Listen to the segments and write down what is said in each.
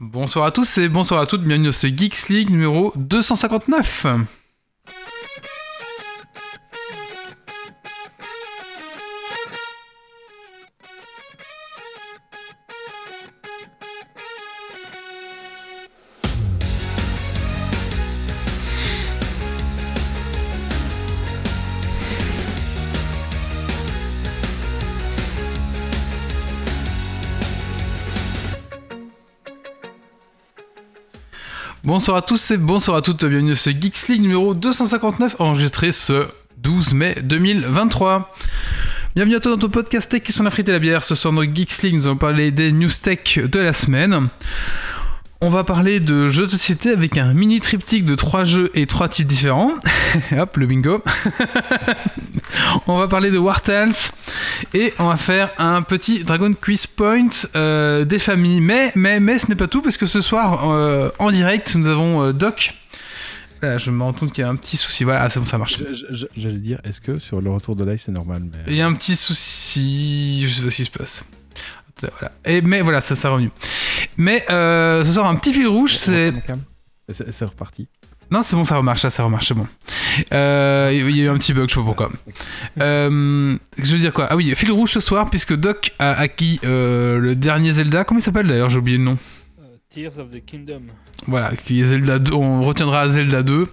Bonsoir à tous et bonsoir à toutes, bienvenue dans ce Geeks League numéro 259. Bonsoir à tous et bonsoir à toutes, bienvenue dans ce Geeks League numéro 259, enregistré ce 12 mai 2023. Bienvenue à toi dans ton podcast Tech qui sont la frite et la bière. Ce soir dans Geeks League, nous allons parler des news tech de la semaine. On va parler de jeux de société avec un mini triptyque de trois jeux et trois types différents. Hop, le bingo. on va parler de War Tales et on va faire un petit Dragon Quiz Point euh, des familles. Mais, mais, mais ce n'est pas tout parce que ce soir, euh, en direct, nous avons euh, Doc. Là, je me rends compte qu'il y a un petit souci. Voilà, ah, c'est bon, ça marche. J'allais dire, est-ce que sur le retour de live c'est normal mais... Il y a un petit souci, je sais pas ce qui se passe. Voilà. Et, mais voilà, ça, ça est revenu. Mais euh, ce soir, un petit fil rouge, c'est. C'est c'est reparti. Non, c'est bon, ça remarche, ça, ça remarche, c'est bon. Euh, Il y a eu un petit bug, je sais pas pourquoi. Euh, je veux dire quoi? Ah oui, fil rouge ce soir, puisque Doc a acquis euh, le dernier Zelda. Comment il s'appelle d'ailleurs? J'ai oublié le nom. Euh, Tears of the Kingdom. Voilà, qui est Zelda 2. On retiendra Zelda 2.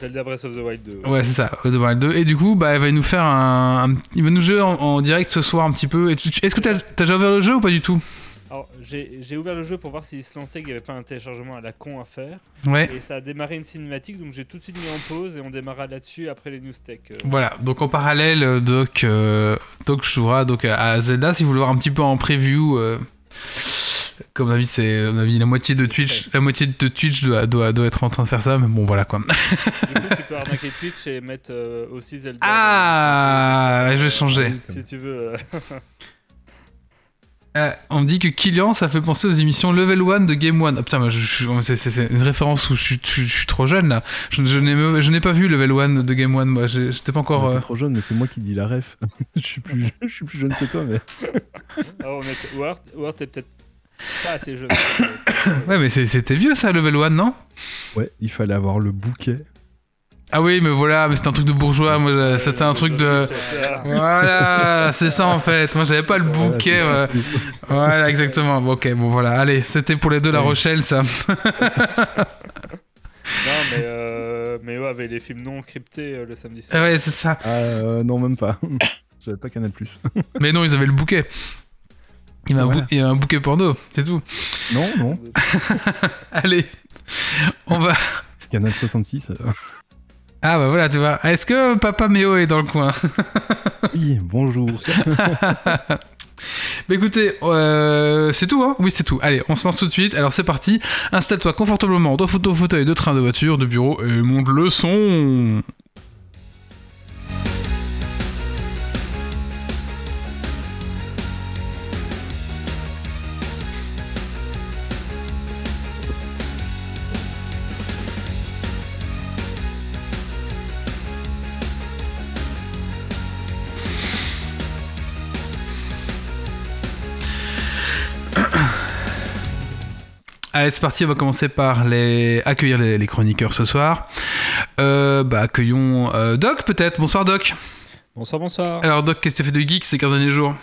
Zelda Breath of the Wild 2. Ouais, c'est ça, Breath of the Wild 2. Et du coup, bah, il va nous faire un. un- il va nous jouer en, en direct ce soir un petit peu. Est-ce que t'as as déjà ouvert le jeu ou pas du tout? Alors, j'ai ouvert le jeu pour voir s'il se lançait, qu'il n'y avait pas un téléchargement à la con à faire. Ouais. Et ça a démarré une cinématique, donc j'ai tout de suite mis en pause et on démarra là-dessus après les news tech. euh. Voilà, donc en parallèle, euh, Doc, euh, Doc jouera donc à à Zelda. Si vous voulez voir un petit peu en preview, euh, comme on a vu, c'est à mon avis, la moitié de Twitch, la moitié de Twitch doit, doit, doit être en train de faire ça. Mais bon, voilà quoi. Du coup, tu peux arnaquer Twitch et mettre euh, aussi Zelda. Ah, dans- je vais changer. Si tu veux. euh. Euh, on me dit que Killian, ça fait penser aux émissions Level 1 de Game 1. Ah putain, moi, je, je- c'est, c'est- c'est une référence où je, suis- je, je suis trop jeune là. Je, je n'ai, me- je n'ai pas vu Level 1 de Game 1, moi. J'ai- J'étais pas encore. T'es euh, trop jeune, mais c'est moi qui dis la ref. je, suis plus, je suis plus jeune que toi, mais. Ah, on est... Alors, ou alors t'es peut-être pas assez jeune. Ouais, mais c'est- c'était vieux ça, Level 1, non? Ouais, il fallait avoir le bouquet. Ah oui, mais voilà, mais c'était un truc de bourgeois. Moi, je- c'était un truc de. Voilà, c'est ça en fait. Moi, j'avais pas le bouquet. c'est. Voilà, exactement. Bon, ok, bon, voilà. Allez, c'était pour les deux La. Rochelle, ça. Non, mais, euh, mais ouais, avec les films non cryptés euh, le samedi soir. Ah ouais, c'est ça. Ah, euh, non, même pas. J'avais pas Canal Plus. Mais non, ils avaient le bouquet. Il y avait un, Voilà. il y bouquet porno, c'est tout. Non, non. Allez, on va. Canal 66. euh, Ah bah voilà, tu vois. Est-ce que Papa Méo est dans le coin? Oui, bonjour. Bah écoutez, euh, c'est tout, hein? Oui, c'est tout. Allez, on se lance tout de suite. Alors c'est parti. Installe-toi confortablement dans ton fauteuil de train, de voiture, de bureau et monte le son. Allez, c'est parti, on va commencer par les... accueillir les, les chroniqueurs ce soir. Euh, bah, accueillons euh, Doc, peut-être. Bonsoir, Doc. Bonsoir, bonsoir. Alors, Doc, qu'est-ce que tu fais de geek ces 15 derniers jours?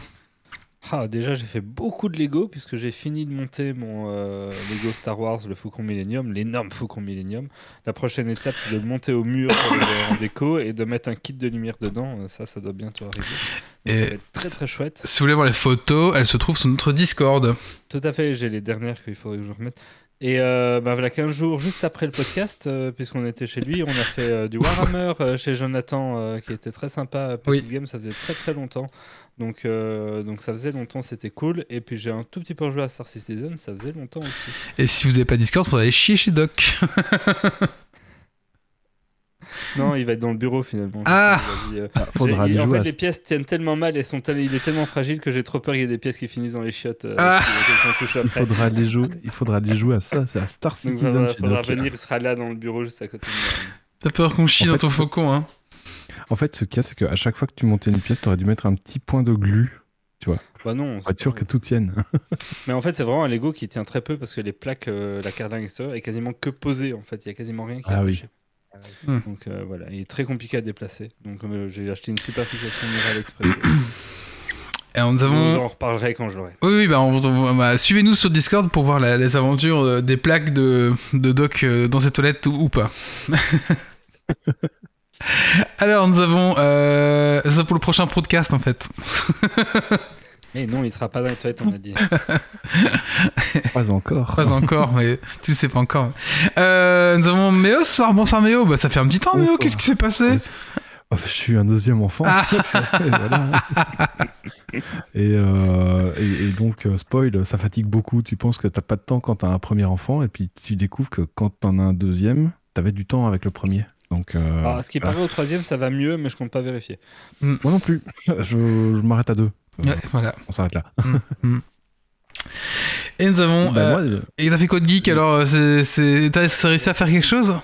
Ah, déjà, j'ai fait beaucoup de Lego puisque j'ai fini de monter mon euh, Lego Star Wars, le Faucon Millennium, l'énorme Faucon Millennium. La prochaine étape, c'est de monter au mur en déco et de mettre un kit de lumière dedans. Euh, Ça, ça doit bientôt arriver. Donc, Et ça va être très très chouette. Si vous voulez voir les photos, elles se trouvent sur notre Discord. Tout à fait, j'ai les dernières qu'il faudrait que je remette. Et euh, bah, voilà 15 jours juste après le podcast, euh, puisqu'on était chez lui, on a fait euh, du Warhammer euh, chez Jonathan, qui était très sympa. Petit Oui. game, ça faisait très très longtemps. Donc, donc ça faisait longtemps, c'était cool. Et puis j'ai un tout petit peu rejoué à Star Citizen, ça faisait longtemps aussi. Et si vous n'avez pas Discord, faudra aller chier chez Doc. Non, il va être dans le bureau finalement. Ah Il a dit, euh, Ah, faudra aller En fait, à les pièces tiennent tellement mal et sont il est tellement fragile que j'ai trop peur qu'il y ait des pièces qui finissent dans les chiottes. euh, Ah. si Il faudra aller jouer, il faudra aller jouer à ça, c'est à Star Citizen faudra, chez faudra venir, il sera là dans le bureau juste à côté de moi. T'as peur qu'on chie En dans fait, ton c'est- faucon, hein En fait, ce qu'il y a, c'est qu'à chaque fois que tu montais une pièce, t'aurais dû mettre un petit point de glu tu vois. Bah non. Pour être sûr que tout tienne. Mais en fait, c'est vraiment un Lego qui tient très peu parce que les plaques, euh, la carlingue est quasiment que posée en fait. Il y a quasiment rien qui est Ah oui. Hmm. Donc euh, voilà, il est très compliqué à déplacer. Donc euh, j'ai acheté une super fixation murale express. Et nous avons. en reparlerai quand je l'aurai. Oui, oui, bah, bah, suivez-nous sur Discord pour voir la- les aventures euh, des plaques de, de Doc dans ses toilettes ou, ou pas. Alors, nous avons. Euh, ça pour le prochain podcast en fait. Mais non, il sera pas dans les toilettes, on a dit. Pas encore. Pas encore, mais tu sais pas encore. Euh, nous avons Méo ce soir. Bonsoir Méo. Bah, ça fait un petit temps, Méo. Qu'est-ce qui s'est passé Oh, je suis un deuxième enfant. Ah. et, voilà. et, euh, et- et donc, euh, spoil, ça fatigue beaucoup. Tu penses que t'as pas de temps quand t'as un premier enfant, et puis tu découvres que quand t'en as un deuxième, t'avais du temps avec le premier. Donc, euh, Alors, à ce qui paraît au troisième, ça va mieux, mais je compte pas vérifier. moi non plus. Je, je m'arrête à deux. Ouais, voilà. On s'arrête là. Et nous avons. Bah, euh, moi, euh, Et t'as fait quoi de geek alors euh, T'as réussi à faire quelque chose?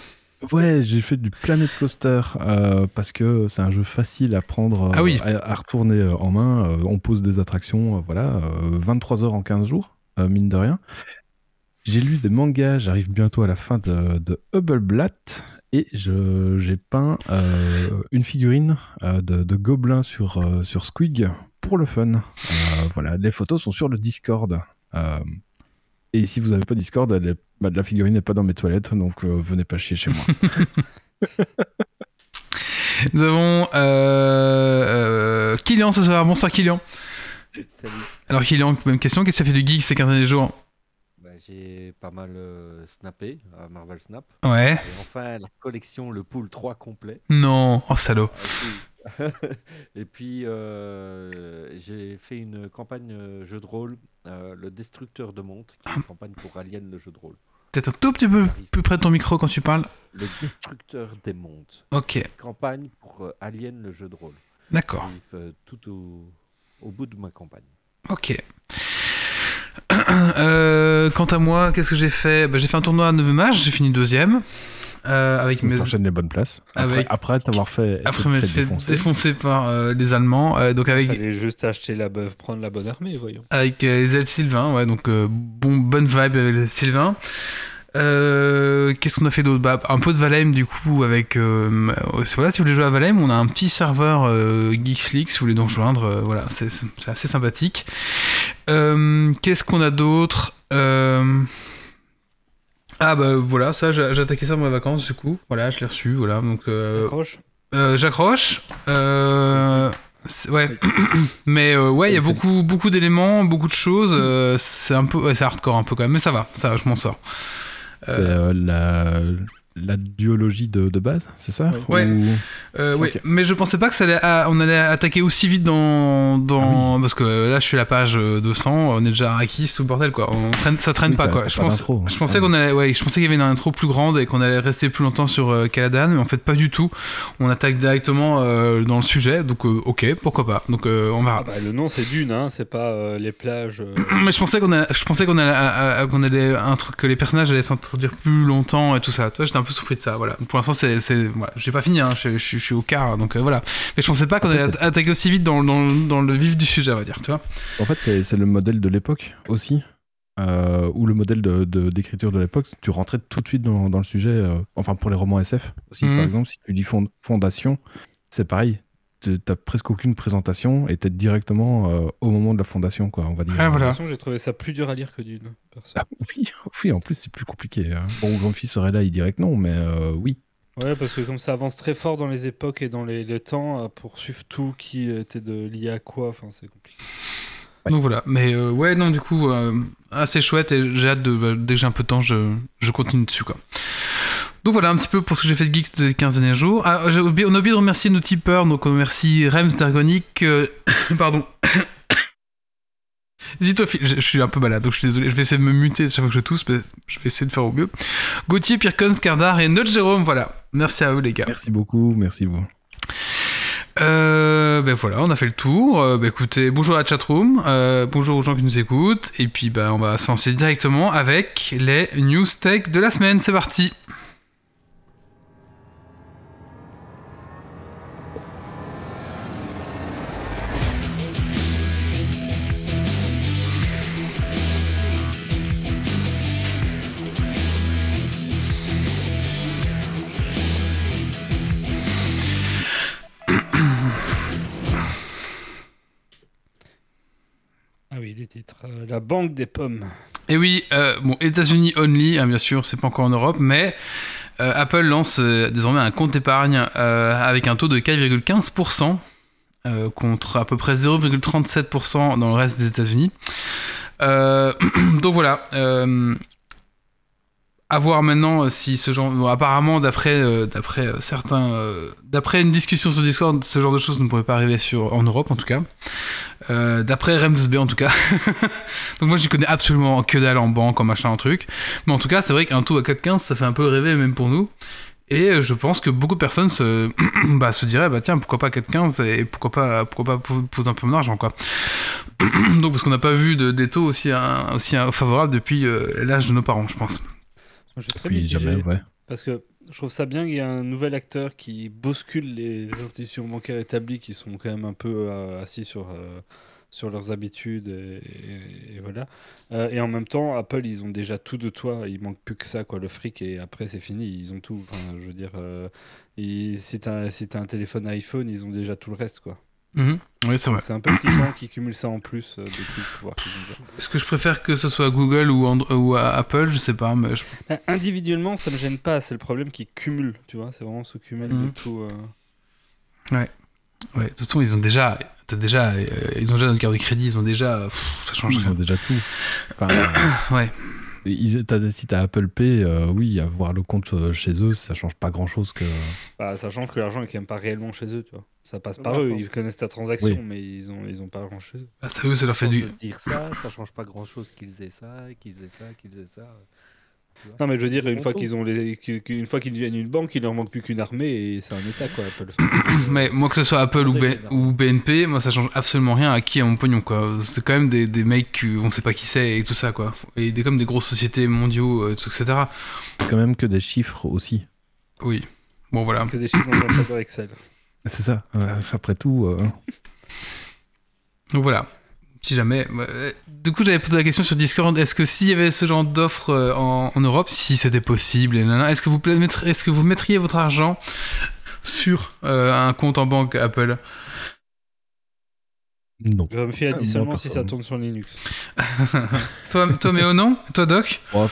Ouais, j'ai fait du Planet Coaster euh, parce que c'est un jeu facile à prendre, euh, Ah oui. à, à retourner euh, en main. Euh, on pose des attractions, euh, voilà, euh, 23 heures en 15 jours, euh, mine de rien. J'ai lu des mangas, j'arrive bientôt à la fin de, de Hubbleblatt et j'ai peint euh, une figurine euh, de, de gobelin sur, euh, sur Squig pour le fun. Euh, voilà, les photos sont sur le Discord. Euh, et si vous n'avez pas Discord, elle est- bah, la figurine n'est pas dans mes toilettes, donc euh, venez pas chier chez moi. Nous avons euh, euh, Kylian ce soir. Bonsoir Kylian. Salut. Alors Kylian, même question. Qu'est-ce que tu as fait du geek ces 15 derniers jours? Bah, j'ai pas mal euh, snappé à Marvel Snap. Ouais. Et enfin, la collection Le Pool 3 complet. Non. Oh salaud. Ah. Et puis, euh, j'ai fait une campagne euh, jeu de rôle, euh, Le Destructeur de Monde, qui est une campagne pour Alien le jeu de rôle. Peut-être un tout petit peu plus près de ton micro quand tu parles. Le Destructeur des Mondes. Ok. Campagne pour Alien le jeu de rôle. D'accord. Tout au, au bout de ma campagne. Ok. Euh, quant à moi, qu'est-ce que j'ai fait? Bah, J'ai fait un tournoi à 9 matchs, j'ai fini deuxième. Euh, avec mes... T'enchaînes les bonnes places. Après, Avec- après t'avoir fait, Après fait- m'être fait fait défoncer. défoncer par euh, les Allemands. euh, donc Il avec, fallait juste acheter la prendre la bonne armée, voyons. avec euh, les elfes Sylvain, ouais, donc euh, bon, bonne vibe avec les elfes Sylvain. Euh, Qu'est-ce qu'on a fait d'autre? Bah, Un peu de Valheim du coup avec... euh, voilà, si vous voulez jouer à Valheim, on a un petit serveur euh, Geeks League, si vous voulez nous rejoindre. euh, voilà, c'est c'est assez sympathique. Euh, Qu'est-ce qu'on a d'autre? Euh, Ah bah voilà, ça j'ai attaqué ça dans mes vacances du coup. Voilà, je l'ai reçu, voilà. Donc euh, Accroche. euh, j'accroche. Euh, c'est- ouais. Mais euh, ouais, il y a beaucoup, beaucoup d'éléments, beaucoup de choses. euh, c'est un peu, ouais, c'est hardcore un peu quand même, mais ça va, ça va, je m'en sors. Euh, C'est euh, la, la duologie de, de base, c'est ça Ouais. Ou- Euh, oui, mais je pensais pas que ça allait, on allait attaquer aussi vite dans, dans Ah parce que là je suis à la page euh, 200, on est déjà à Arrakis, tout le bordel quoi. On traîne, ça traîne Oui, pas quoi. Je pense, d'intro. je pensais Ah. qu'on allait, ouais, je pensais qu'il y avait une intro plus grande et qu'on allait rester plus longtemps sur euh, Caladan, mais en fait pas du tout. On attaque directement euh, dans le sujet, donc euh, ok, pourquoi pas. Donc euh, on verra. Ah bah, le nom c'est Dune, hein, c'est pas euh, les plages. euh, Mais je pensais qu'on allait, je pensais qu'on allait, à- à- qu'on allait un truc que les personnages allaient s'introduire plus longtemps et tout ça. Toi, j'étais un peu surpris de ça. Voilà. Pour l'instant, c'est, c'est, voilà, j'ai pas fini. Hein, je, je- je suis au quart, donc euh, voilà. Mais je pensais pas qu'on allait attaquer aussi vite dans, dans, dans le vif du sujet, on va dire. Tu vois. En fait, c'est le modèle de l'époque aussi. euh, ou le modèle de- d'écriture de, l'époque, tu rentrais tout de suite dans, dans le sujet, euh, enfin pour les romans SF aussi, par exemple, si tu dis fond- fondation, c'est pareil, t'as presque aucune présentation et t'es directement euh, au moment de la fondation, quoi, on va dire. Ah, De voilà. toute façon, j'ai trouvé ça plus dur à lire que Dune. Ah, oui, oui, en plus c'est plus compliqué. hein. Bon, mon fils serait là, il dirait que non, mais euh, oui. Ouais, parce que comme ça avance très fort dans les époques et dans les, les temps, à poursuivre tout qui était de, lié à quoi, enfin c'est compliqué. Donc voilà. Mais euh, ouais, non, du coup, euh, assez chouette et j'ai hâte de, bah, dès que j'ai un peu de temps, je, je continue dessus, quoi. Donc voilà un petit peu pour ce que j'ai fait de Geeks ces 15 derniers jours. Ah, on a oublié de remercier nos tipeurs, donc on remercie Rems d'Argonic, euh, pardon. Zitophile, je, je suis un peu malade, donc je suis désolé, je vais essayer de me muter chaque fois que je tousse, mais je vais essayer de faire au mieux. Gauthier, Pircon, Scardar et notre Jérôme, voilà. Merci à eux les gars. Merci beaucoup, merci vous. Euh, ben voilà, on a fait le tour. Euh, ben écoutez, bonjour à la chatroom, euh, bonjour aux gens qui nous écoutent, et puis ben on va se lancer directement avec les news tech de la semaine. C'est parti. Les titres. Euh, la banque des pommes. Et oui, euh, bon, États-Unis only, hein, bien sûr, c'est pas encore en Europe, mais euh, Apple lance euh, désormais un compte épargne avec un taux de 4,15% euh, contre à peu près 0,37% dans le reste des États-Unis. Donc voilà. À voir maintenant euh, si ce genre. bon, apparemment, d'après euh, euh, certains, d'après une discussion sur Discord, ce genre de choses ne pourrait pas arriver sur en Europe en tout cas. D'après RMSB en tout cas. Donc moi, j'y connais absolument que dalle en banque, en machin, en truc. Mais en tout cas, c'est vrai qu'un taux à 4,15, ça fait un peu rêver même pour nous. Et je pense que beaucoup de personnes se, bah, diraient, bah tiens, pourquoi pas 4,15 et pourquoi pas, pourquoi pas po- poser un peu mon argent, quoi. Donc parce qu'on n'a pas vu de, des taux aussi, hein, aussi hein, favorables depuis l'âge de nos parents, je pense. J'ai très Oui, jamais, ouais. Parce que je trouve ça bien qu'il y ait un nouvel acteur qui bouscule les institutions bancaires établies qui sont quand même un peu euh, assis sur, euh, sur leurs habitudes. Et, et- et voilà. Euh, et en même temps, Apple, ils ont déjà tout de toi. Il manque plus que ça, quoi. Le fric, et après, c'est fini. Ils ont tout. Enfin, je veux dire, ils- si t'as si t'as un téléphone iPhone, ils ont déjà tout le reste, quoi. Mhm. Oui, c'est vrai. Donc, C'est un peu flippant qu'ils cumulent ça en plus euh, de tout le pouvoir qu'ils ont déjà. Est-ce que je préfère que ce soit Google ou, Andro- ou à Apple Je sais pas, mais je- Euh, Individuellement, ça me gêne pas. C'est le problème qui cumule, tu vois. C'est vraiment ce cumul Mhm. de tout. euh. ouais. De toute façon, ils ont déjà, t'as déjà, euh, ils ont déjà notre carte de crédit, ils ont déjà, pff, ça change Ils ont rien. déjà tout. Enfin, euh, Ouais. Ils- t'as- si t'as Apple Pay, euh, oui, avoir le compte euh, chez eux, ça change pas grand chose que. Bah, sachant que l'argent est quand même pas réellement chez eux, tu vois. Ça passe par eux, ils connaissent ta transaction, Oui. mais ils ont, ils ont pas chez eux. Bah, ça, eux, ça leur fait du. dire ça, ça change pas grand chose qu'ils aient ça, qu'ils aient ça, qu'ils aient ça. Non, mais je veux dire, une fois qu'ils ont les, une fois qu'ils deviennent une banque, il leur manque plus qu'une armée et c'est un état, quoi, Apple. Mais moi, que ce soit Apple ou, B- Très ou BNP, moi, ça change absolument rien à qui a mon pognon, quoi. C'est quand même des, des mecs qu'on sait pas qui c'est et tout ça, quoi. Et des, comme des grosses sociétés mondiaux, euh, tout, etc. C'est quand même que des chiffres aussi. Oui. Bon, voilà. que des chiffres dans un tableau Excel. C'est ça. Euh, après tout, euh, Donc voilà. Si jamais. euh, Du coup, j'avais posé la question sur Discord. Est-ce que s'il y avait ce genre d'offre euh, en, en Europe, si c'était possible, est-ce que vous mettre- est-ce que vous mettriez votre argent sur euh, un compte en banque Apple? Non. Je me fie à Ah, dit moi, seulement si ça tourne sur Linux. Toi, toi, Méo, non? Toi, Doc? Oh,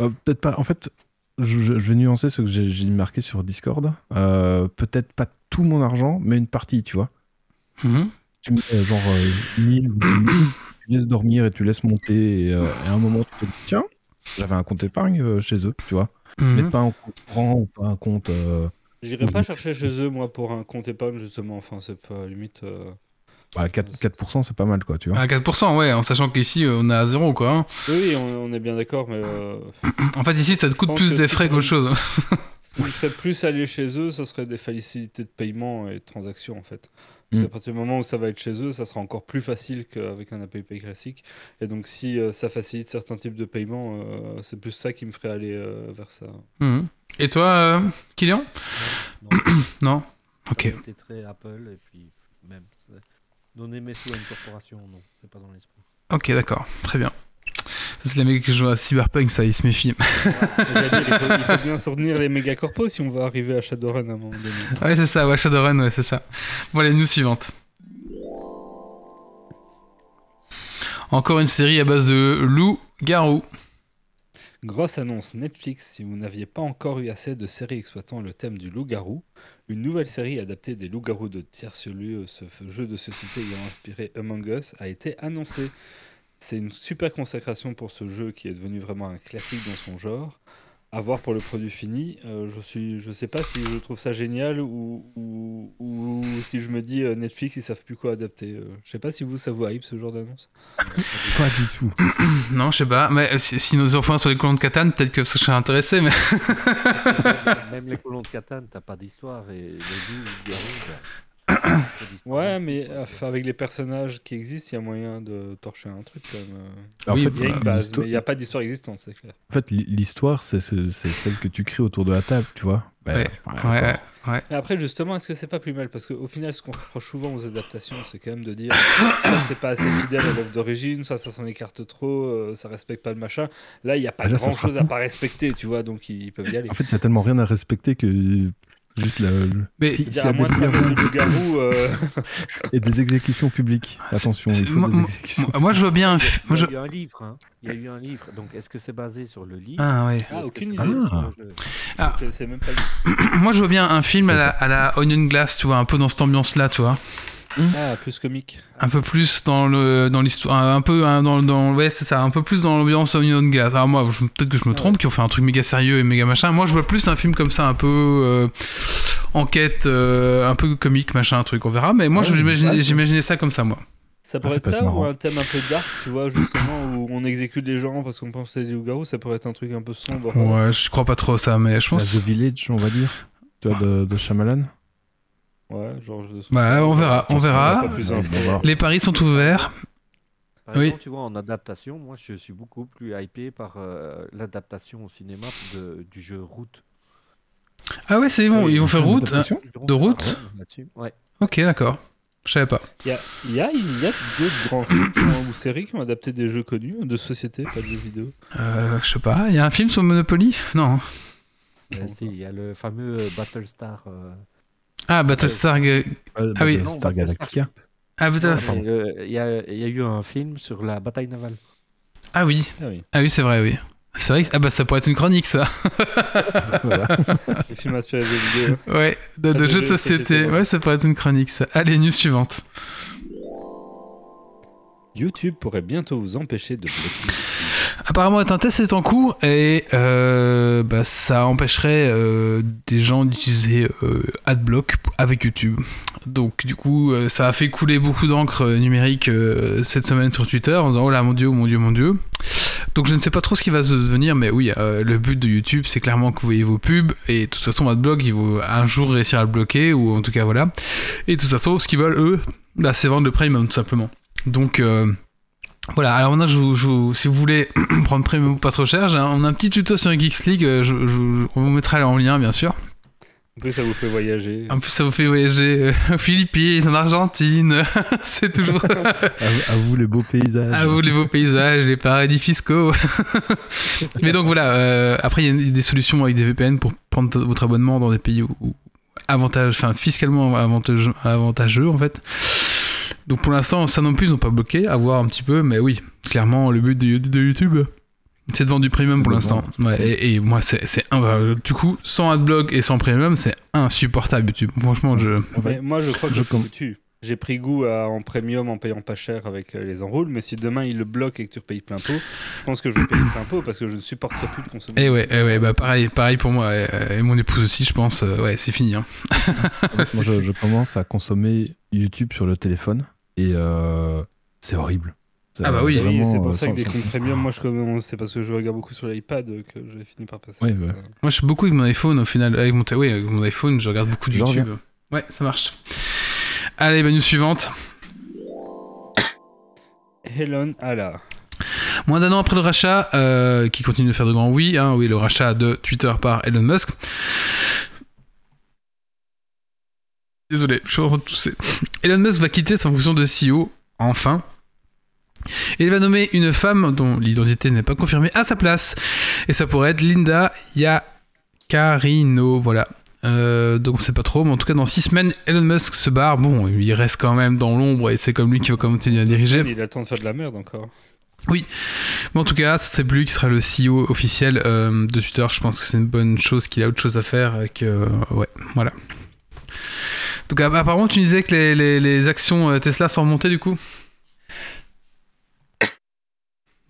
euh, Peut-être pas. En fait, je, vais nuancer ce que j'ai marqué sur Discord. Euh, Peut-être pas tout mon argent, mais une partie, tu vois. Mhm. Tu mets euh, genre euh, 1000 ou 10 000, tu laisses dormir et tu laisses monter. Et, euh, et à un moment, tu te dis tiens, j'avais un compte épargne euh, chez eux, tu vois. Mais Mhm. pas un compte courant ou pas un compte. euh, J'irai pas chercher chez eux, moi, pour un compte épargne, justement. Enfin, c'est pas limite. euh, bah, 4%, 4% c'est pas mal, quoi, tu vois. À 4%, ouais, en sachant qu'ici, euh, on est à zéro, quoi. hein. Oui, oui, on, on est bien d'accord, mais euh, En fait, ici, ça te coûte plus des frais qu'autre chose. ce qui me ferait plus aller chez eux, ce serait des facilités de paiement et de transactions, en fait. Parce Mm. qu'à partir du moment où ça va être chez eux, ça sera encore plus facile qu'avec un Apple Pay classique. Et donc, si euh, ça facilite certains types de paiements, euh, c'est plus ça qui me ferait aller euh, vers ça. Mhm. Et toi, euh, Kylian Non, Non Ok. J'étais très Apple et puis même donner mes sous à une corporation, non, c'est pas dans l'esprit. Ok, d'accord. Très bien. C'est les mecs qui jouent à Cyberpunk, ça, ils se méfient. Dire, il, faut, il faut bien soutenir les méga corpos si on va arriver à Shadowrun à un moment donné. Ouais, c'est ça, ouais, Shadowrun, ouais, c'est ça. Bon, les news suivantes. Encore une série à base de loup-garou. Grosse annonce Netflix, si vous n'aviez pas encore eu assez de séries exploitant le thème du loup-garou, une nouvelle série adaptée des loups-garous de tierce-lieu, ce f- jeu de société ayant inspiré Among Us, a été annoncée. C'est une super consacration pour ce jeu qui est devenu vraiment un classique dans son genre. À voir pour le produit fini, euh, je suis, je sais pas si je trouve ça génial ou, ou, ou si je me dis euh, Netflix ils savent plus quoi adapter. Euh, je sais pas si vous ça vous hype ce genre d'annonce. Pas du tout. Non, je sais pas. Mais euh, si, si nos enfants sont les colons de Catane, peut-être que je serais intéressé, mais. Même les colons de Catane, t'as pas d'histoire et les loups, ben, Ouais, mais euh, avec les personnages qui existent, il y a moyen de torcher un truc quand même. euh. En Oui, fait, Il y a une bah, base, l'histoire- mais il n'y a pas d'histoire existante, c'est clair. En fait, l'histoire, c'est celle que tu crées autour de la table, tu vois. Bah, Ouais, Ouais. Mais après, justement, est-ce que c'est pas plus mal? Parce qu'au final, ce qu'on reproche souvent aux adaptations, c'est quand même de dire soit c'est pas assez fidèle à l'œuvre d'origine, soit ça s'en écarte trop, euh, ça respecte pas le machin. Là, il n'y a pas Ah, là, ça grand sera chose à pas respecter, tu vois, donc ils peuvent y aller. En fait, il y a tellement rien à respecter que Juste le. le- Mais- si- à moins de loup-garou, euh, et des exécutions publiques. Attention, il faut Moi- des moi- exécutions. Moi, je vois bien un. Il y a- je- eu un livre. hein. Il y a eu un livre. Donc, est-ce que c'est basé sur le livre? Ah ouais. ou Ah, aucune idée. Ah. le jeu Ah. je sais même pas lu. Moi, je vois bien un film à la, à la Onion Glass, tu vois, un peu dans cette ambiance-là, tu vois. Ah, plus comique. Un peu plus dans le dans l'histoire, un peu hein, dans, dans ouais c'est ça, un peu plus dans l'ambiance Onion Glass. Alors moi, je- peut-être que je me trompe, qui ont fait un truc méga sérieux et méga machin. Moi, je vois plus un film comme ça, un peu euh, enquête, euh, un peu comique, machin, un truc. On verra. Mais moi, Ouais, j'imaginais ouais, j'imaginais ça comme ça, moi. Ça pourrait ça être ça ou un thème un peu dark, tu vois, justement, où on exécute les gens parce qu'on pense que c'est des loups-garous, ça pourrait être un truc un peu sombre. Ouais, je crois pas trop à ça, mais je La pense. The Village, on va dire. Tu vois, de, de Shyamalan. Ouais, genre. Je... Bah, on verra, on verra. voir. Les paris sont ouverts. Par Oui. exemple, tu vois, en adaptation, moi, je suis beaucoup plus hypé par euh, l'adaptation au cinéma de, du jeu Route. Ah ouais, c'est bon, Oui, ils vont faire route. vont De un Route. Ouais. Ok, d'accord. Je savais pas. Il y a, il y a, y a d'autres grands films ou séries qui ont adapté des jeux connus, de société, pas de jeux vidéo. Euh, je sais pas. Il y a un film sur Monopoly? Non. Euh, si, il y a le fameux euh, Battlestar. Ah, Battlestar. Euh, Ah oui. Star Galactica. Ah, non, Battlestar. Il y, a, il y a eu un film sur la bataille navale. Ah oui. Ah oui, Ah oui, c'est vrai, oui. C'est vrai que ah bah ça pourrait être une chronique ça. Voilà. les films inspirés des vidéos. Ouais, de, de jeux de jeux de société. société, Ouais, ça pourrait être une chronique ça. Allez, news suivante. YouTube pourrait bientôt vous empêcher de bloquer. Apparemment, un test est en cours et euh, bah, ça empêcherait euh, des gens d'utiliser euh, AdBlock avec YouTube. Donc, du coup, ça a fait couler beaucoup d'encre numérique cette semaine sur Twitter en disant Oh là, mon dieu, mon dieu, mon dieu. Donc, je ne sais pas trop ce qui va se devenir, mais oui, le but de YouTube, c'est clairement que vous voyez vos pubs et de toute façon, AdBlock, il faut un jour réussir à le bloquer ou en tout cas, voilà. Et de toute façon, ce qu'ils veulent, eux, bah, c'est vendre le premium tout simplement. Donc, voilà, alors maintenant, je vous- je vous- si vous voulez prendre premium pas trop cher, on a un petit tuto sur Geeks League, euh, je, je- on vous mettra en lien, bien sûr. En plus, ça vous fait voyager. En plus, ça vous fait voyager euh, aux Philippines, en Argentine, c'est toujours À, vous- à vous les beaux paysages. à vous les beaux paysages, les paradis fiscaux. Mais donc voilà, euh, après, il y a des solutions avec des VPN pour prendre votre abonnement dans des pays où, où avantage, enfin, fiscalement avantageux, avantageux, en fait. Donc pour l'instant, ça non plus, ils n'ont pas bloqué, à voir un petit peu, mais oui, clairement, le but de, de YouTube, c'est de vendre du premium pour l'instant. Ouais, et, et moi, c'est, bah, du coup, sans adblock et sans premium, c'est insupportable YouTube. Franchement, je. Mais moi, je crois que Je. J'ai pris goût à, en premium en payant pas cher avec euh, les enroules, mais si demain il le bloque et que tu repayes plein pot, je pense que je vais payer plein pot parce que je ne supporterai plus de consommer. Et ouais, eh ouais, bah pareil, pareil pour moi et, et mon épouse aussi, je pense. euh, ouais, c'est fini. Hein. Moi, je, je commence à consommer YouTube sur le téléphone et euh, c'est horrible. Ah bah oui. C'est pour euh, ça que des comptes premium, moi je commence, c'est parce que je regarde beaucoup sur l'iPad que j'ai fini par passer. Ouais, ouais. Moi, je suis beaucoup avec mon iPhone au final. Avec mon, oui, avec mon iPhone, je regarde beaucoup de YouTube. Ouais, ça marche. Allez, bah, news suivante. Helen Ala. Moins d'un an après le rachat, euh, qui continue de faire de grands oui, hein, oui, le rachat de Twitter par Elon Musk. Désolé, je suis en train de tousser. Elon Musk va quitter sa fonction de CEO, enfin. Et il va nommer une femme dont l'identité n'est pas confirmée à sa place. Et ça pourrait être Linda Yacarino, voilà. Euh, donc on sait pas trop, mais en tout cas dans six semaines, Elon Musk se barre. Bon, il reste quand même dans l'ombre et c'est comme lui qui va continuer à diriger. Il a le temps de faire de la merde encore. Mais en tout cas, c'est lui qui sera le CEO officiel euh, de Twitter. Je pense que c'est une bonne chose qu'il a autre chose à faire et que euh, ouais, voilà. Donc app- apparemment, tu disais que les, actions euh, Tesla sont remontées du coup.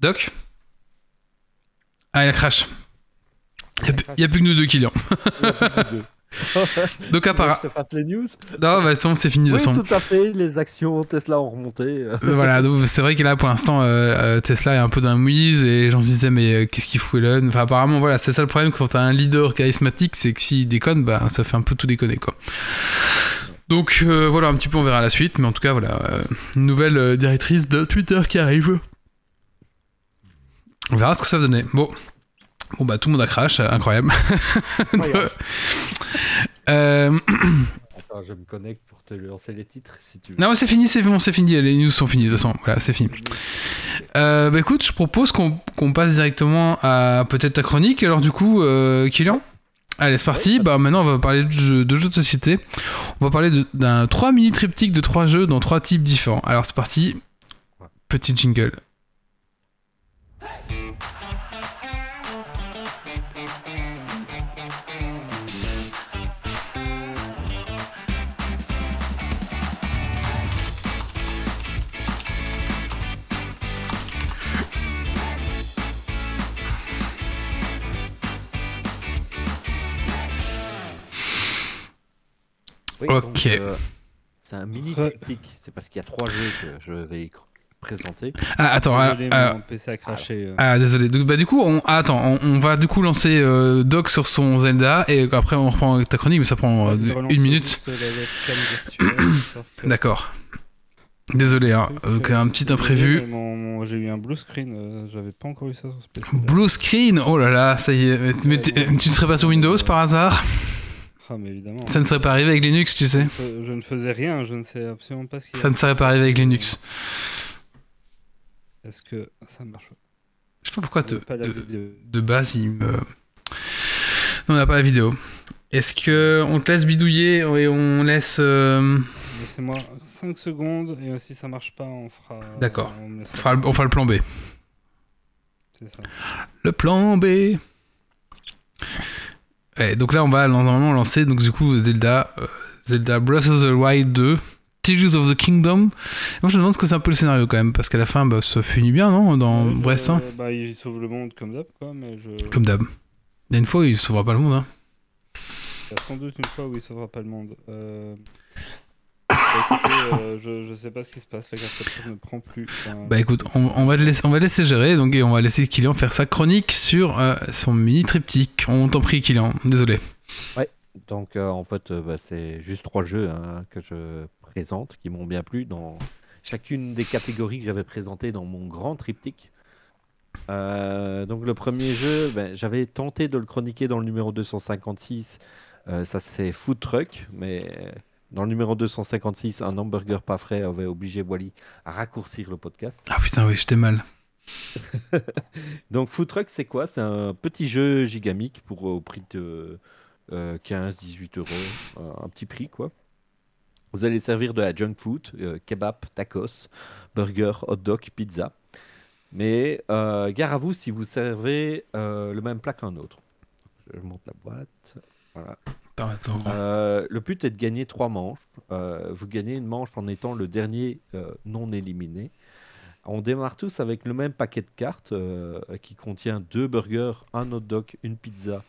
Doc? Ah, il crash. Il n'y a, plus que nous deux clients. Donc Tu veux apparemment, que je te fasse les news non, bah, attends, c'est fini de Oui, façon. tout à fait. Les actions Tesla ont remonté. euh. Voilà, donc c'est vrai que là pour l'instant euh, euh, Tesla est un peu dans la mouise et les gens se disaient mais euh, qu'est-ce qu'il fout Elon? Enfin apparemment voilà, c'est ça le problème quand t'as un leader charismatique, c'est que s'il déconne, bah ça fait un peu tout déconner quoi. Donc euh, voilà, un petit peu on verra la suite, mais en tout cas voilà, une nouvelle directrice de Twitter qui arrive. On verra ce que ça va donner. Bon. Bon bah tout le monde a crash, euh, incroyable. Incroyable. Euh, Attends, je me connecte pour te lancer les titres si tu veux. Non, c'est fini, c'est bon, c'est fini. Les news sont finies, de toute façon. Voilà, c'est fini. Euh, bah écoute, je propose qu'on passe directement à peut-être ta chronique. Alors, du coup, euh, Kylian Allez, c'est parti. Bah, maintenant, on va parler de jeux, de jeux de société. On va parler d'un 3 mini triptyques de 3 jeux dans 3 types différents. Alors, c'est parti. Petit jingle. Oui, Ok. donc, euh, c'est un mini triptyque. C'est parce qu'il y a trois jeux que je vais présenter. Ah, attends. ah, Désolé, ah, mon PC a craché. euh. ah, désolé. Donc, bah, du coup, on, ah, attends, on, on va du coup lancer euh, Doc sur son Zelda et après on reprend ta chronique, mais ça prend euh, une minute. D'accord. Désolé, hein. truc, Ok, un petit imprévu. mais mon- mon- J'ai eu un blue screen, euh, j'avais pas encore eu ça sur ce PC. Blue screen, oh là là, ça y est. Mais, tu ne serais pas sur Windows par hasard? Ah, mais évidemment. Ça ne serait pas arrivé avec Linux, tu sais. Je ne faisais rien, je ne sais absolument pas ce qui. Ça ne serait pas arrivé avec Linux. Est-ce que ça marche Je sais pas pourquoi de, pas de, base il me. Non, on n'a pas la vidéo. Est-ce que on te laisse bidouiller et on laisse. euh, Laissez-moi 5 secondes et si ça marche pas, on fera. D'accord. On, fera le, on fera le plan B. C'est ça. Le plan B. Donc là, on va normalement lancer donc du coup Zelda, euh, Zelda Breath of the Wild 2, Tears of the Kingdom. Moi, je me demande ce que c'est un peu le scénario quand même, parce qu'à la fin, bah, ça finit bien, non, dans Ouais, je- Breath hein Bah, il sauve le monde comme d'hab, quoi, mais je. Comme d'hab. Il y a une fois, il sauvera pas le monde. Hein. Il y a sans doute une fois où il sauvera pas le monde. Euh... bah, écoutez, euh, je, je sais pas ce qui se passe, la carte ne prend plus. Enfin, Bah écoute, on, on va le laisser, on va laisser gérer, donc et on va laisser Kylian faire sa chronique sur euh, son mini triptyque. On t'en prie, Kylian. Désolé. Donc, euh, en fait, euh, bah, c'est juste trois jeux hein, que je présente qui m'ont bien plu dans chacune des catégories que j'avais présentées dans mon grand triptyque. Euh, donc, le premier jeu, ben, j'avais tenté de le chroniquer dans le numéro 256. euh, ça, c'est Food Truck, mais dans le numéro 256, un hamburger pas frais avait obligé Wally à raccourcir le podcast. Ah putain, oui, j'étais mal. Donc Food Truck, c'est quoi? C'est un petit jeu gigamique pour au prix de 15-18 euros, euh, un petit prix quoi. Vous allez servir de la junk food, euh, kebab, tacos, burger, hot dog, pizza. Mais euh, gare à vous si vous servez euh, le même plat qu'un autre. Je monte la boîte. Voilà. Euh, le but est de gagner trois manches. Euh, vous gagnez une manche en étant le dernier euh, non éliminé. On démarre tous avec le même paquet de cartes qui contient deux burgers, un hot dog, une pizza,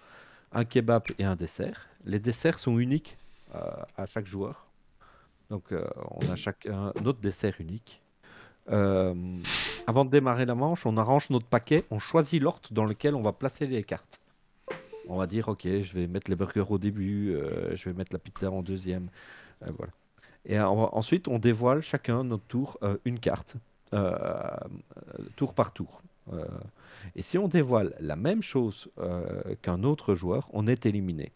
un kebab et un dessert. Les desserts sont uniques à chaque joueur. Donc on a chacun notre dessert unique. Avant de démarrer la manche, on arrange notre paquet, on choisit l'ordre dans lequel on va placer les cartes. On va dire, ok, je vais mettre les burgers au début, euh, je vais mettre la pizza en deuxième. euh, voilà. Et euh, ensuite, on dévoile chacun notre tour euh, une carte, tour par tour. Et si on dévoile la même chose qu'un autre joueur, on est éliminé.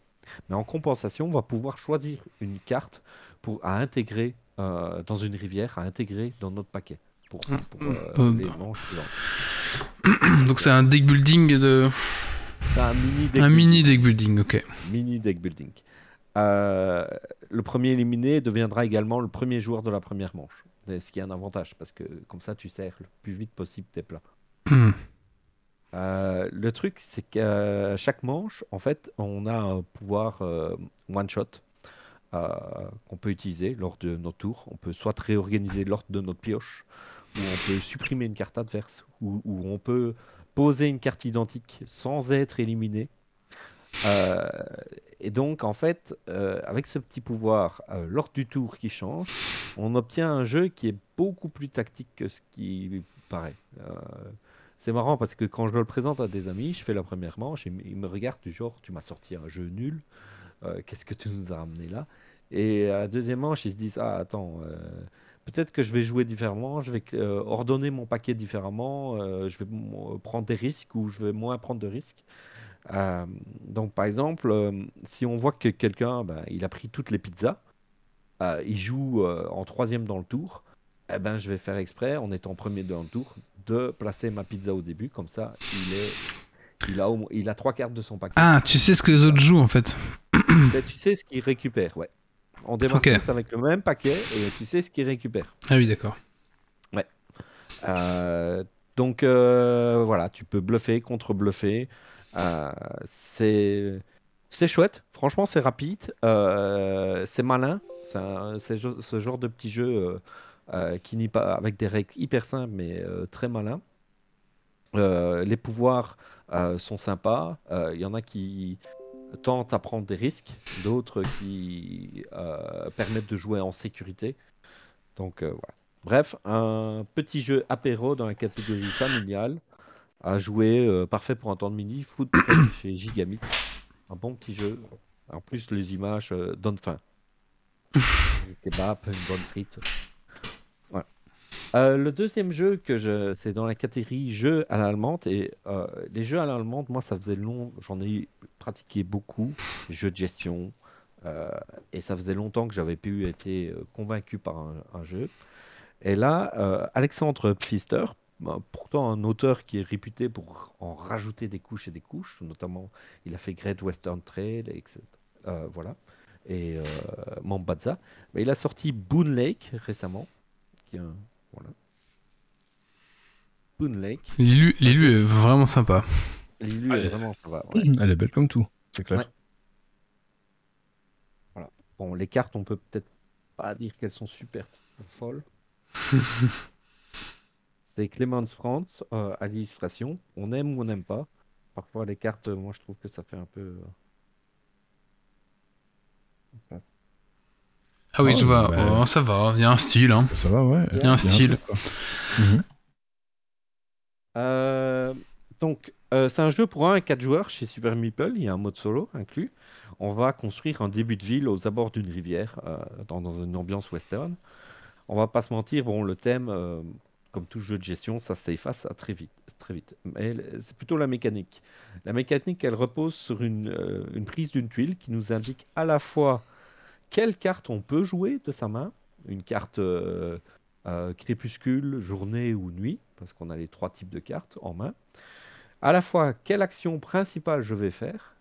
Mais en compensation, on va pouvoir choisir une carte pour, à intégrer dans une rivière, à intégrer dans notre paquet pour, pour, euh, Euh, les manches. Donc c'est un deck building de. Un mini deck Un building. mini deck building, ok. Mini deck building. Euh, le premier éliminé deviendra également le premier joueur de la première manche. Ce qui est un avantage parce que comme ça tu sers le plus vite possible tes plats. Hmm. Euh, le truc c'est qu'à chaque manche, en fait, on a un pouvoir euh, one shot euh, qu'on peut utiliser lors de notre tour. On peut soit réorganiser l'ordre de notre pioche, ou on peut supprimer une carte adverse, ou, ou on peut poser une carte identique sans être éliminé. Euh, et donc, en fait, euh, avec ce petit pouvoir, euh, lors du tour qui change, on obtient un jeu qui est beaucoup plus tactique que ce qui paraît. C'est marrant parce que quand je le présente à des amis, je fais la première manche et ils me regardent du genre Tu m'as sorti un jeu nul, qu'est-ce que tu nous as ramené là? Et à la deuxième manche, ils se disent Ah, attends, peut-être que je vais jouer différemment, je vais euh, ordonner mon paquet différemment, euh, je vais m- prendre des risques ou je vais moins prendre de risques. Euh, donc, par exemple, euh, si on voit que quelqu'un ben, il a pris toutes les pizzas, euh, il joue euh, en troisième dans le tour, eh ben, je vais faire exprès, en étant premier dans le tour, de placer ma pizza au début, comme ça, il est, Il a, il trois cartes de son paquet. Ah, tu sais ce que les autres jouent en fait. Mais tu sais ce qu'il récupère, ouais. On démarre Ok. tous avec le même paquet et tu sais ce qu'il récupère. Ah oui, d'accord. Euh, donc euh, voilà, tu peux bluffer, contre-bluffer. Euh, c'est c'est chouette, franchement c'est rapide, c'est malin, c'est ce genre de petit jeu qui n'est pas avec des règles hyper simples mais très malin. Les pouvoirs sont sympas, il y en a qui tentent à prendre des risques, d'autres qui euh, permettent de jouer en sécurité. Donc euh, voilà. Bref, un petit jeu apéro dans la catégorie familiale à jouer, euh, parfait pour un temps de midi, foot chez Gigamic. Un bon petit jeu. En plus, les images donnent faim. Un kebab, une bonne frite. Euh, le deuxième jeu que je, c'est dans la catégorie jeux à l'allemande et euh, les jeux à l'allemande, moi ça faisait long, j'en ai pratiqué beaucoup, jeux de gestion euh, et ça faisait longtemps que j'avais pu euh, convaincu par un, jeu. Et là, Alexandre Pfister, ben, pourtant un auteur qui est réputé pour en rajouter des couches et des couches, notamment il a fait Great Western Trail, etc. voilà, et Mombasa. Mais il a sorti Boon Lake récemment, qui est un- voilà. Boon Lake, L'élu l'élu est vraiment sympa. l'élu Ah, est euh, vraiment ouais. Elle est belle comme tout, c'est clair. Ouais. Bon, les cartes, on peut peut-être pas dire qu'elles sont super folles. C'est Clémence France euh, à l'illustration. On aime ou on n'aime pas. Parfois, les cartes, euh, moi, je trouve que ça fait un peu. Ah oui, Oh, je vois. bah. Oh, ça va, il y a un style. Hein. Ça va, ouais. Il y a un style. Mhm. Euh, donc, euh, c'est un jeu pour 1 à 4 joueurs chez Super Meeple. Il y a un mode solo inclus. On va construire un début de ville aux abords d'une rivière, euh, dans, dans une ambiance western. On va pas se mentir, bon, le thème, euh, comme tout jeu de gestion, ça s'efface très vite. Très vite. Mais c'est plutôt la mécanique. La mécanique, elle repose sur une, euh, une prise d'une tuile qui nous indique à la fois quelle carte on peut jouer de sa main, une carte euh, euh, crépuscule, journée ou nuit, parce qu'on a les trois types de cartes en main. À la fois quelle action principale je vais faire,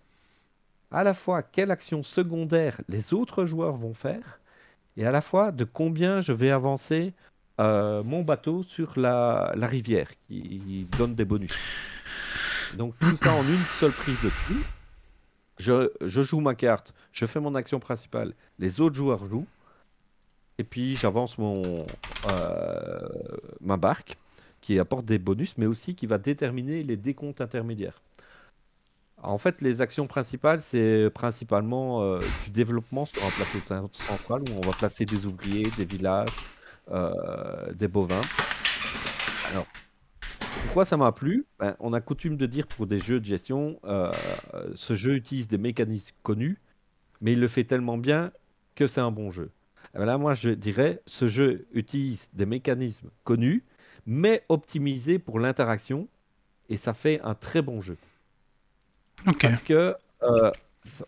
à la fois quelle action secondaire les autres joueurs vont faire, et à la fois de combien je vais avancer euh, mon bateau sur la, rivière qui donne des bonus? Donc tout ça en une seule prise de tuile. Je, joue ma carte, je fais mon action principale, les autres joueurs jouent, et puis j'avance mon euh, ma barque qui apporte des bonus, mais aussi qui va déterminer les décomptes intermédiaires. En fait, les actions principales, c'est principalement euh, du développement sur un plateau cen- central où on va placer des ouvriers, des villages, euh, des bovins. Alors, pourquoi ça m'a plu? Ben, On a coutume de dire pour des jeux de gestion, euh, ce jeu utilise des mécanismes connus, mais il le fait tellement bien que c'est un bon jeu. Eh ben là, moi, je dirais, ce jeu utilise des mécanismes connus, mais optimisés pour l'interaction, et ça fait un très bon jeu. Parce que euh,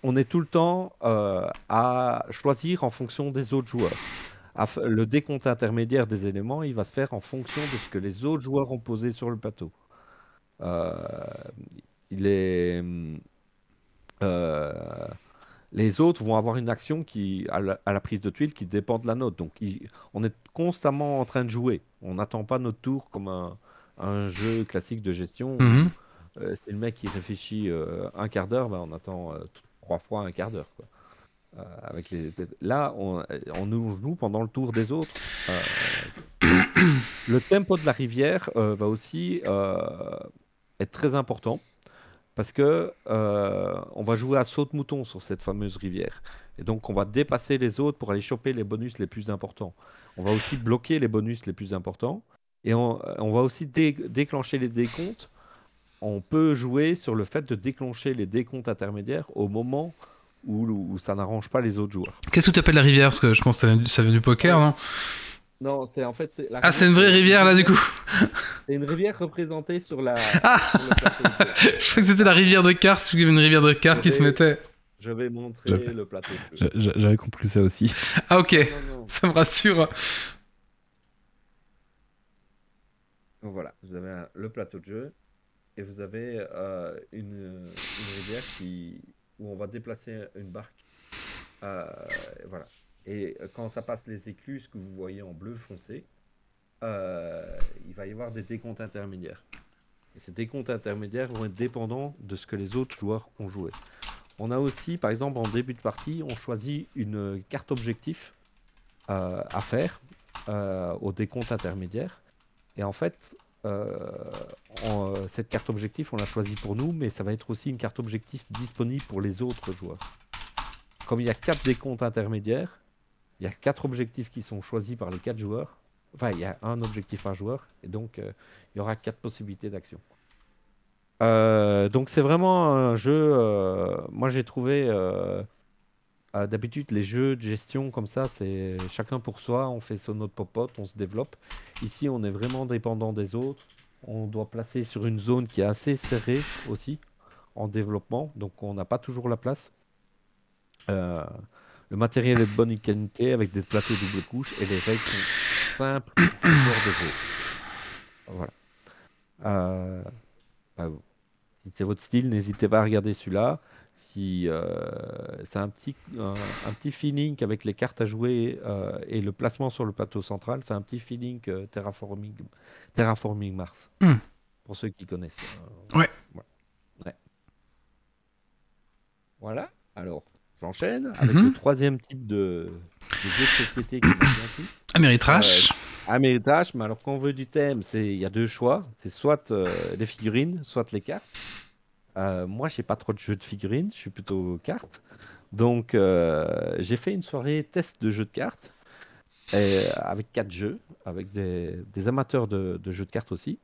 on est tout le temps euh, à choisir en fonction des autres joueurs. Le décompte intermédiaire des éléments, il va se faire en fonction de ce que les autres joueurs ont posé sur le plateau. Euh, euh, les autres vont avoir une action qui, à la, à la prise de tuile qui dépend de la nôtre. Donc, il- on est constamment en train de jouer. On n'attend pas notre tour comme un, un jeu classique de gestion. où, Mhm. euh, c'est le mec qui réfléchit un quart d'heure, ben, on attend trois fois un quart d'heure. quoi. Euh. Là, on, on nous joue pendant le tour des autres. Euh, le tempo de la rivière euh, va aussi euh, être très important parce que euh, on va jouer à saut de mouton sur cette fameuse rivière. Et donc, on va dépasser les autres pour aller choper les bonus les plus importants. On va aussi bloquer les bonus les plus importants. Et on, va aussi dé- déclencher les décomptes on peut jouer sur le fait de déclencher les décomptes intermédiaires au moment où, où ça n'arrange pas les autres joueurs. Qu'est-ce que tu appelles la rivière? Parce que je pense que ça vient du, ça vient du poker, non? Non, c'est en fait. c'est la Ah, c'est une vraie rivière là, du coup. C'est une rivière représentée sur la. Ah sur le plateau de jeu. Je crois que c'était la rivière de cartes, parce qu'il y avait une rivière de cartes qui se mettait. Je vais montrer J'avais- le plateau de jeu. J'a- j'a- J'avais compris ça aussi. Ah, ok. Non, non. Ça me rassure. Donc voilà, vous avez un- le plateau de jeu. et vous avez euh, une, une rivière qui, où on va déplacer une barque. Euh, voilà. Et quand ça passe les écluses que vous voyez en bleu foncé, euh, il va y avoir des décomptes intermédiaires. Et ces décomptes intermédiaires vont être dépendants de ce que les autres joueurs ont joué. On a aussi, par exemple, en début de partie, on choisit une carte objectif euh, à faire au décompte intermédiaire. Et en fait, en- euh, cette carte objectif, on l'a choisie pour nous, mais ça va être aussi une carte objectif disponible pour les autres joueurs. Comme il y a quatre décomptes intermédiaires, il y a quatre objectifs qui sont choisis par les quatre joueurs. Enfin, il y a un objectif par joueur, et donc euh, il y aura quatre possibilités d'action. Euh, donc c'est vraiment un jeu. euh, moi j'ai trouvé. Euh, D'habitude les jeux de gestion comme ça, c'est chacun pour soi. On fait son notre popote, on se développe. Ici, on est vraiment dépendant des autres. On doit placer sur une zone qui est assez serrée aussi en développement, donc on n'a pas toujours la place. Euh, le matériel est de bonne qualité avec des plateaux double couche et les règles sont simples pour de jeu. Voilà. Euh, bah, si c'est votre style, n'hésitez pas à regarder celui-là. Si euh, c'est un petit, un, un petit feeling avec les cartes à jouer euh, et le placement sur le plateau central, c'est un petit feeling euh, terraforming, terraforming Mars. Hmm. Pour ceux qui connaissent. euh, Ouais. voilà. Ouais. Voilà. Alors, j'enchaîne avec Mhm. le troisième type de, de jeu de société qui bien plu. Ameritrash. Ameritrash, mais alors quand on veut du thème, il y a deux choix, c'est soit euh, les figurines, soit les cartes. Euh, moi, j'ai pas trop de jeux de figurines, je suis plutôt cartes. Donc, euh, j'ai fait une soirée test de jeux de cartes et, avec quatre jeux, avec des, amateurs de, jeux de cartes aussi.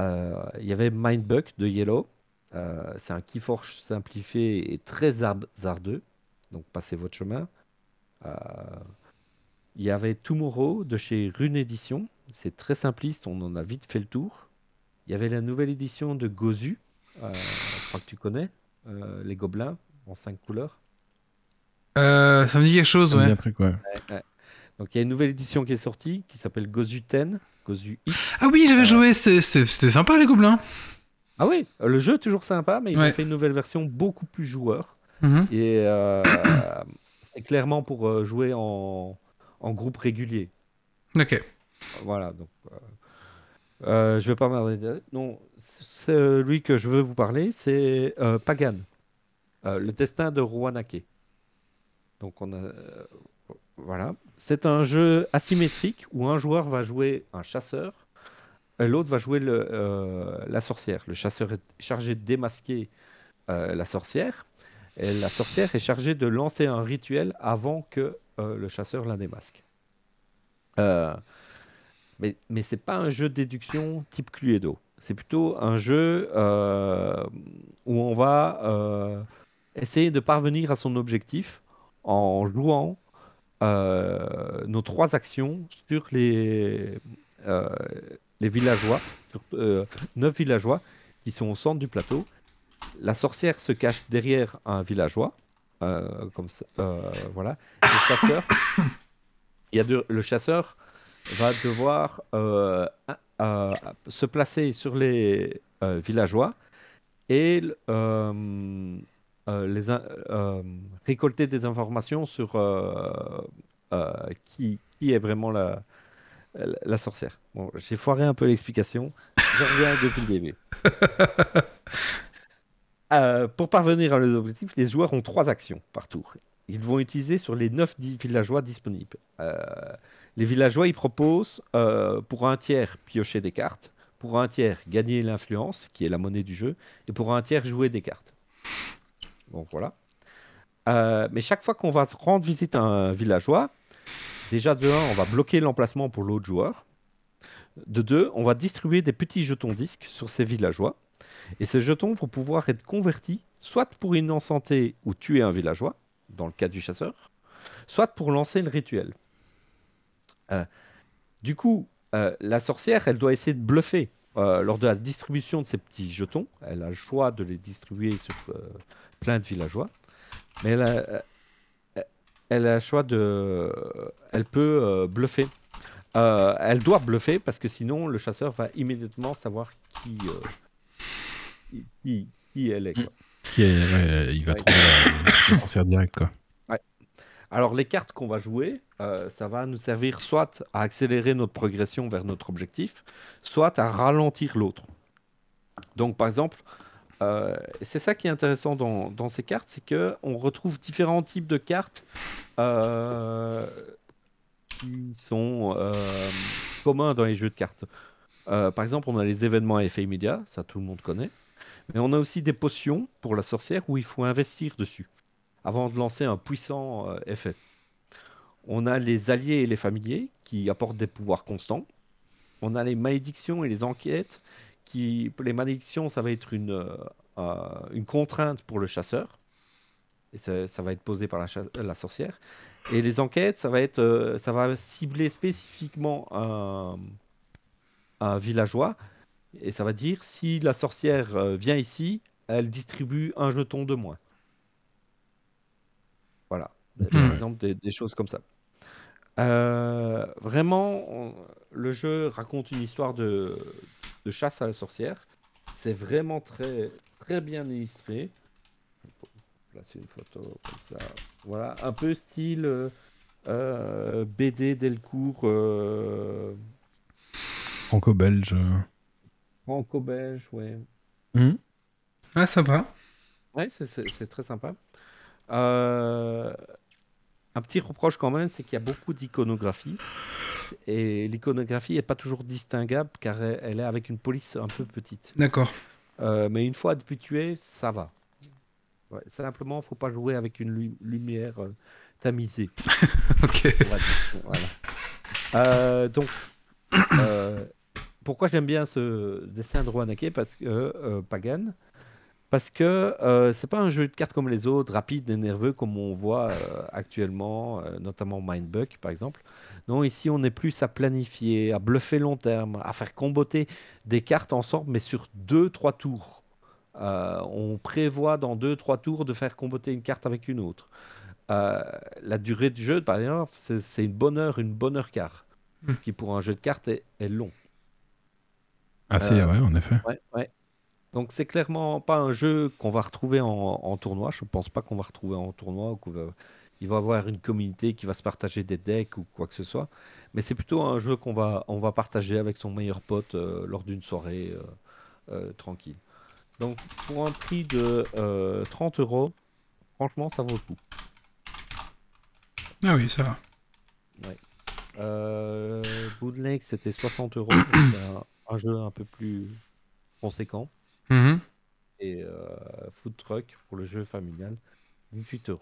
Euh, Il y avait Mindbuck de Yellow. Euh, c'est un Keyforge simplifié et très hasardeux. Donc, passez votre chemin. Euh, il y avait Tomorrow de chez Rune Edition. C'est très simpliste, on en a vite fait le tour. Il y avait la nouvelle édition de Gozu. Euh, je crois que tu connais. euh, les gobelins en cinq couleurs. Euh, ça me dit quelque chose, Ça me dit ouais. un truc, ouais. Donc il y a une nouvelle édition qui est sortie qui s'appelle Gozu 10, Gozu X. Ah oui, j'avais Euh, joué, c'était- sympa les gobelins. Ah oui, le jeu est toujours sympa, mais ils Ouais. ont fait une nouvelle version beaucoup plus joueur. Mhm. Et euh, c'est clairement pour jouer en, en groupe régulier. Ok. Voilà, donc. euh, euh, je vais pas m'arrêter. Non, celui que je veux vous parler, c'est euh, Pagan, Euh, le destin de Roanake. Donc, euh, voilà. C'est un jeu asymétrique où un joueur va jouer un chasseur et l'autre va jouer euh, la sorcière. Le chasseur est chargé de démasquer euh, la sorcière et la sorcière est chargée de lancer un rituel avant que euh, le chasseur la démasque. Euh, mais, mais c'est pas un jeu de déduction type Cluedo. C'est plutôt un jeu euh, où on va euh, essayer de parvenir à son objectif en jouant euh, nos trois actions sur les, les villageois, sur neuf villageois qui sont au centre du plateau. La sorcière se cache derrière un villageois, comme ça, voilà. Le chasseur, il y a deux- le chasseur va devoir euh, se placer sur les euh, villageois et euh, les, récolter des informations sur qui, qui est vraiment la, la, sorcière. Bon, j'ai foiré un peu l'explication. Je reviens depuis le début. Pour parvenir à leurs objectifs, les joueurs ont trois actions par tour. Ils vont utiliser sur les 9 villageois disponibles. Euh, les villageois, ils proposent euh, pour un tiers piocher des cartes, pour un tiers gagner l'influence, qui est la monnaie du jeu, et pour un tiers jouer des cartes. Donc voilà. Euh, mais chaque fois qu'on va rendre visite à un villageois, déjà de 1, on va bloquer l'emplacement pour l'autre joueur. De 2, on va distribuer des petits jetons disques sur ces villageois. Et ces jetons vont pouvoir être convertis soit pour innocenter ou tuer un villageois, dans le cas du chasseur, soit pour lancer le rituel. Euh, du coup, euh, la sorcière, elle doit essayer de bluffer euh, lors de la distribution de ces petits jetons. Elle a le choix de les distribuer sur plein de villageois. Mais elle a, le choix de... Elle peut bluffer. Elle doit bluffer parce que sinon le chasseur va immédiatement savoir qui, qui, qui elle est. Qui est, ouais, il va Ouais. trouver direct, quoi. Alors les cartes qu'on va jouer, euh, ça va nous servir soit à accélérer notre progression vers notre objectif, soit à ralentir l'autre. Donc par exemple, euh, c'est ça qui est intéressant dans, dans ces cartes, c'est que on retrouve différents types de cartes euh, qui sont euh, communs dans les jeux de cartes. Euh, par exemple, on a les événements à effet immédiat, ça tout le monde connaît. Mais on a aussi des potions pour la sorcière où il faut investir dessus avant de lancer un puissant euh, effet. On a les alliés et les familiers qui apportent des pouvoirs constants. On a les malédictions et les enquêtes qui, les malédictions, ça va être une, euh, euh, une contrainte pour le chasseur. Et ça, va être posé par la, sorcière. Et les enquêtes, ça va être, ça va cibler spécifiquement un, un villageois. Et ça va dire si la sorcière euh, vient ici, elle distribue un jeton de moins. Voilà. Par Hmm. exemple, des, des choses comme ça. Euh, vraiment, on- le jeu raconte une histoire de, de chasse à la sorcière. C'est vraiment très, très bien illustré. Je vais Placer une photo comme ça. Voilà, un peu style euh, BD Delcourt euh, Franco-belge. Franco-belge, ouais. Mhm. Ah, sympa. Ouais, c'est- très sympa. Euh, un petit reproche quand même, c'est qu'il y a beaucoup d'iconographie. Et l'iconographie n'est pas toujours distinguable car elle, elle est avec une police un peu petite. D'accord. Euh, mais une fois habitué, ça va. Ouais, simplement, faut pas jouer avec une lu- lumière euh, tamisée. Ok. Voilà. Euh, donc, euh, pourquoi j'aime bien ce dessin de Rouanake parce que euh, Pagan Parce que euh, c'est pas un jeu de cartes comme les autres, rapide et nerveux comme on voit euh, actuellement, euh, notamment Mindbuck par exemple. Non, ici on est plus à planifier, à bluffer long terme, à faire comboter des cartes ensemble, mais sur deux trois tours. On prévoit dans deux trois tours de faire comboter une carte avec une autre. La durée du jeu, par exemple, c'est une bonne heure, une bonne heure quart. Hmm. Ce qui pour un jeu de cartes est, est long. Ah, si, Euh, ouais, en effet. Ouais, ouais. Donc c'est clairement pas un jeu qu'on va retrouver en, en tournoi. Je pense pas qu'on va retrouver en tournoi ou qu'il va, il va y avoir une communauté qui va se partager des decks ou quoi que ce soit. Mais c'est plutôt un jeu qu'on va, on va partager avec son meilleur pote euh, lors d'une soirée euh, tranquille. Donc pour un prix de euh, 30 euros, franchement ça vaut le coup. Ah oui, ça va. Euh, Bootleg c'était 60 euros. Un, jeu un peu plus conséquent. Mhm. Et euh, Food Truck pour le jeu familial, 28 euros.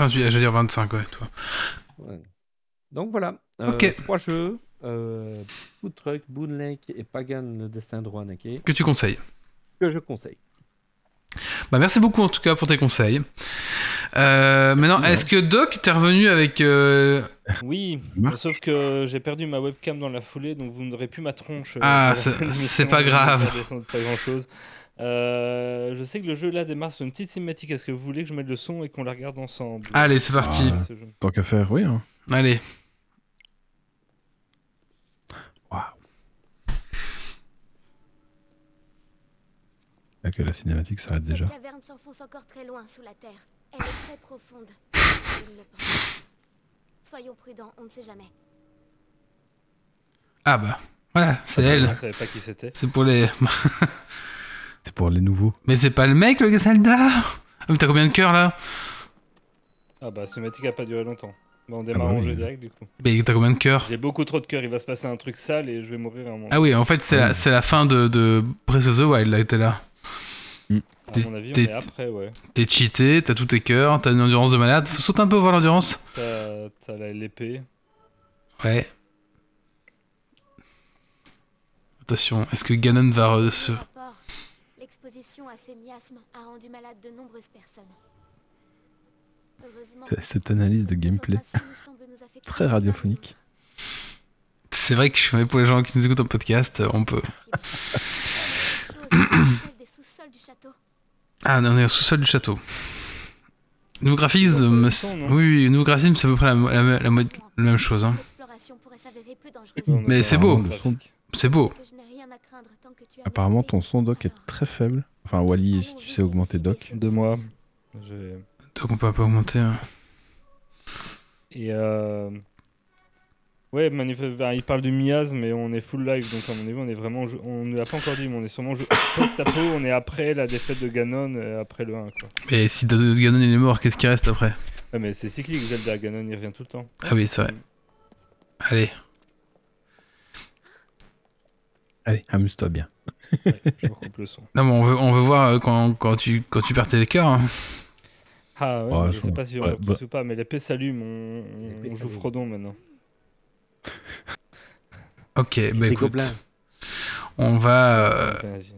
Je- j'allais dire 25, ouais, toi. Ouais. Donc voilà, euh, Ok. trois jeux euh, Food Truck, Bootleg et Pagan le destin de Rouanake Que tu conseilles. que je conseille. Bah, merci beaucoup en tout cas pour tes conseils. Euh, maintenant, est-ce que Doc, t'es revenu avec. euh, Oui, Marc sauf que j'ai perdu ma webcam dans la foulée, donc vous n'aurez plus ma tronche. euh, Ah, c'est- pas grave. je vais pas descendre Pas grand chose. je sais que le jeu là démarre sur une petite cinématique. Est-ce que vous voulez que je mette le son et qu'on la regarde ensemble? Allez, c'est parti. Ah. Tant qu'à faire, oui. Hein. Allez. Waouh. Là que la cinématique s'arrête déjà. Cette caverne s'enfonce encore très loin sous la terre. Très profonde. Il le pense. Soyons prudents, on ne sait jamais. Ah bah, voilà, c'est Je ne elle. savais pas qui c'était. C'est pour les. C'est pour les nouveaux. Mais c'est pas le mec, le Zelda Ah, mais T'as combien de cœurs là? Ah bah, cinématique a pas duré longtemps. Bah, on démarre bah en oui. jeu direct du coup. Mais t'as combien de cœurs? J'ai beaucoup trop de cœur, il va se passer un truc sale et je vais mourir à un moment. Ah oui, en fait, c'est la, c'est la fin de, de Breath of the Wild, là, t'es là. À mon avis, on t'es- est après, ouais. T'es cheaté, t'as tous tes cœurs, t'as une endurance de malade. Faut sauter un peu voir l'endurance. T'as l'épée. Ouais. Attention, est-ce que Ganon va se... Rapport. L'exposition à ces miasmes a rendu malade de nombreuses personnes. Heureusement, C'est- Cette analyse de gameplay très que radiophonique. C'est vrai que je fais pour les gens qui nous écoutent en podcast, on peut. Du château. Ah, on est au sous-sol du château. Nouveau graphisme, non oui, oui, nouveau graphisme, c'est à peu près la, la- la mo- la même chose. Hein. Mais est c'est beau. graphique. C'est beau. Apparemment, ton son doc est très faible. Enfin, Wally, si tu sais augmenter Doc. Deux mois. Je- Donc on peut pas augmenter. hein. Et euh... ouais, il parle du miasme, mais on est full live, donc à mon avis, on est vraiment, on ne l'a pas encore dit, mais on est sûrement post-apo, on est après la défaite de Ganon, et après le 1 quoi. Mais si Ganon il est mort, qu'est-ce qui reste après? Ouais, mais c'est cyclique, Zelda, Ganon, il revient tout le temps. Ah oui, c'est vrai. Allez. Allez, amuse-toi bien. Ouais, je recoupe le son. Non, mais on veut, on veut voir euh, quand, quand, tu, quand tu perds tes cœurs. hein. Ah ouais, je sais pas si on ouais, bah- ou pas, mais l'épée s'allume, on, on- joue. Frodon maintenant. Ok, bah Des écoute. gobelins. On va. euh,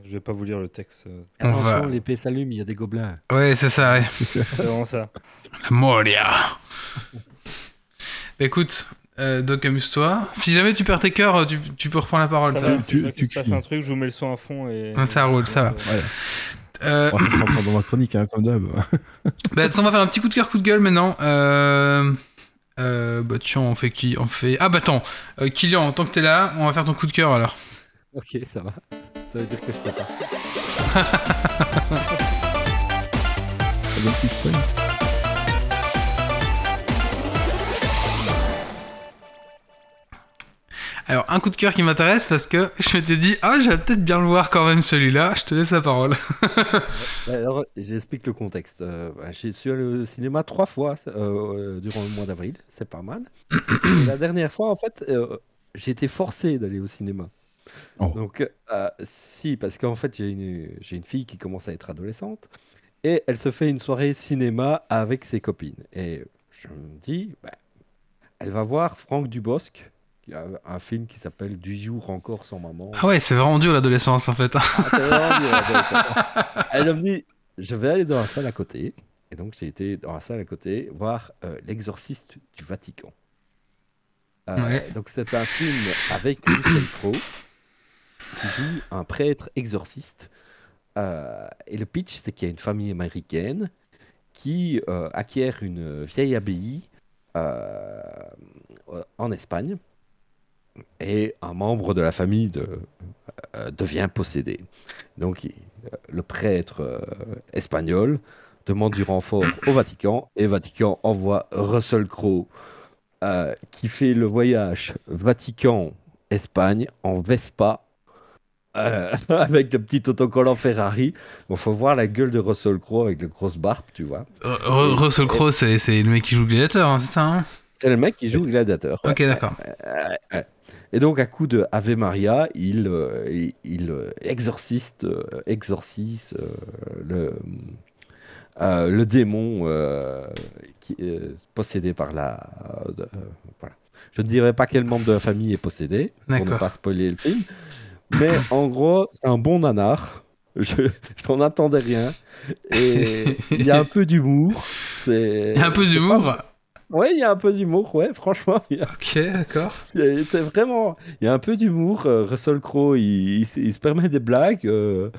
je vais pas vous lire le texte, euh, On Attention, va- l'épée s'allume, il y a des gobelins. Ouais, c'est ça, ouais. c'est vraiment ça. La Moria. Bah écoute, euh, Doc, amuse-toi. Si jamais tu perds tes cœurs, tu, tu peux reprendre la parole. Ça ça va, va si tu- tu se passe cries. un truc, je vous mets le son à fond et... Ça roule, ça va. Ouais. Euh, Oh, ça sera encore dans ma chronique, hein, comme d'hab. bah, on va faire un petit coup de cœur, coup de gueule maintenant. Euh, euh, bah tiens, on fait qui On fait. Ah bah attends, euh, Kylian, tant que t'es là, on va faire ton coup de cœur alors. Ok, ça va. Ça veut dire que je peux pas. Alors, un coup de cœur qui m'intéresse parce que je m'étais dit, ah, j'allais peut-être bien le voir quand même celui-là. Je te laisse la parole. Alors, j'explique le contexte. Euh, J'ai suis allé au cinéma trois fois euh, euh, durant le mois d'avril. C'est pas mal. La dernière fois, en fait, euh, j'ai été forcé d'aller au cinéma. Oh. Donc, euh, si, parce qu'en fait, j'ai une, j'ai une fille qui commence à être adolescente et elle se fait une soirée cinéma avec ses copines. Et je me dis, bah, elle va voir Franck Dubosc, a un film qui s'appelle Du jour encore sans maman. Ah ouais, c'est vraiment dur l'adolescence en fait. Ah, c'est vraiment dur, adolescent. Elle me dit, je vais aller dans la salle à côté. Et donc, j'ai été dans la salle à côté voir euh, L'exorciste du Vatican. Euh, Ouais. Donc, c'est un film avec Russell Crowe qui joue un prêtre exorciste. Euh, et le pitch, c'est qu'il y a une famille américaine qui acquiert une vieille abbaye en Espagne. Et un membre de la famille de, euh, devient possédé. Donc, euh, le prêtre euh, espagnol demande du renfort au Vatican et Vatican envoie Russell Crowe euh, qui fait le voyage Vatican-Espagne en Vespa avec le petit autocollant Ferrari. Il faut voir la gueule de Russell Crowe avec le grosse barbe, tu vois. Russell Crowe, c'est le mec qui joue le gladiateur, hein, c'est ça hein? C'est le mec qui joue Gladiateur. Ok, d'accord. Ouais. Et donc, à coup de Ave Maria, il, euh, il, il, euh, exorciste, euh, exorcise le, le démon qui est possédé par la. voilà. Je ne dirais pas quel membre de la famille est possédé, pour ne pas spoiler le film. Mais en gros, c'est un bon nanar. Je, je n'en attendais rien. Et il y a un peu d'humour. Il y a un peu d'humour. pas- Ouais, il y a un peu d'humour, ouais, franchement. a- Ok, d'accord. c'est vraiment. Il y a un peu d'humour. euh, Russell Crowe, il, il se- il se permet des blagues. euh,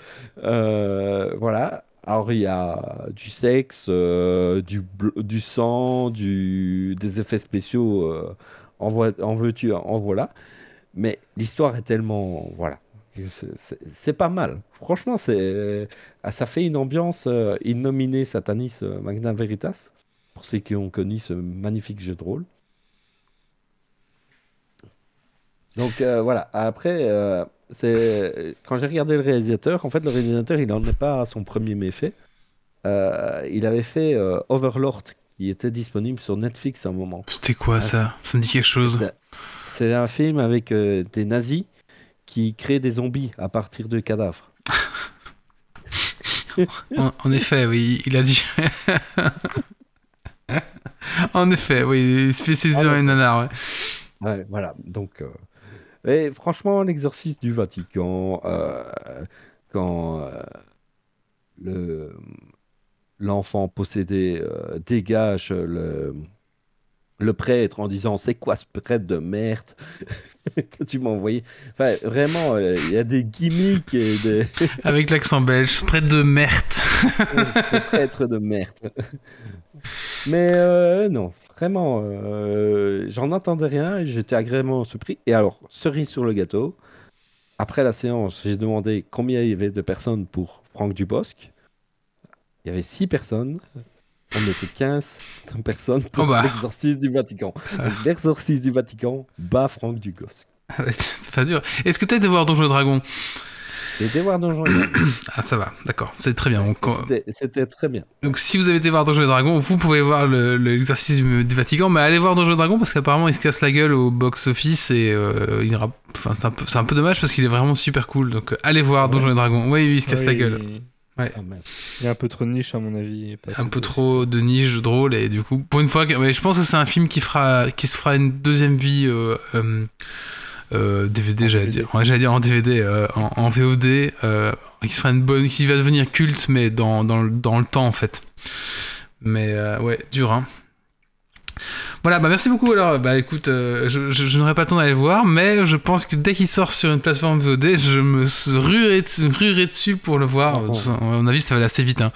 euh, voilà. Alors, il y a du sexe, du, sang, du, des effets spéciaux. en, veux-tu, en voilà. Mais l'histoire est tellement. Voilà. c'est- pas mal. Franchement, c'est ça fait une ambiance innominée Satanis Magna Veritas. Pour ceux qui ont connu ce magnifique jeu de rôle. Donc euh, voilà, après, euh, c'est quand j'ai regardé le réalisateur, en fait, le réalisateur, il n'en est pas à son premier méfait. Euh, il avait fait Overlord, qui était disponible sur Netflix à un moment. C'était quoi Ah, ça? Ça me dit quelque chose. C'est- un film avec des nazis qui créent des zombies à partir de cadavres. En, en effet, oui, il a dit. en effet, oui, Ah, un nanar, ouais. Ouais, voilà. Donc, euh, et franchement, l'exorcisme du Vatican, euh, quand euh, le l'enfant possédé dégage le le prêtre en disant c'est quoi ce prêtre de merde? Que tu m'as envoyé. Enfin, vraiment, euh, il y a des gimmicks et des Avec l'accent belge, près de merde. des prêtres de merde. Mais euh, non, vraiment, euh, j'en attendais rien j'étais agréablement surpris. Et alors, cerise sur le gâteau, après la séance, j'ai demandé combien il y avait de personnes pour Franck Dubosc. Il y avait 6 personnes. On était 15 personnes pour Oh bah. l'exorcisme du Vatican. Donc, L'exorcisme du Vatican bat Franck Dubosc. c'est pas dur. Est-ce que t'as été voir Donjons et Dragons? J'ai été voir Donjon et Dragons. Ah, ça va, d'accord, c'est très bien. C'était- très bien. Donc si vous avez été voir Donjons et Dragons, vous pouvez voir le- le- l'exercice du, Vatican, mais allez voir Donjons et Dragons parce qu'apparemment il se casse la gueule au box-office et euh, il ira... enfin, c'est, un peu, c'est un peu dommage parce qu'il est vraiment super cool. Donc euh, allez voir Donjons et Dragons. Oui, oui, il se casse Oui, la gueule. Il... Ah, il est un peu trop de niche à mon avis. Un peu trop de niche, drôle et du coup, pour une fois, ouais, je pense que c'est un film qui fera, qui se fera une deuxième vie. Euh, euh, euh, DVD, En j'allais DVD. dire. Ouais, j'allais dire en DVD, euh, en, en VOD, euh, qui sera une bonne, qui va devenir culte, mais dans, dans, le- dans le temps en fait. Mais euh, ouais, dur, hein. Voilà, bah merci beaucoup. Alors, bah écoute, euh, je, je, je n'aurai pas le temps d'aller le voir, mais je pense que dès qu'il sort sur une plateforme VOD, je me ruerai, dessus- ruerai dessus pour le voir. Oh. À mon avis, ça va aller assez vite. hein.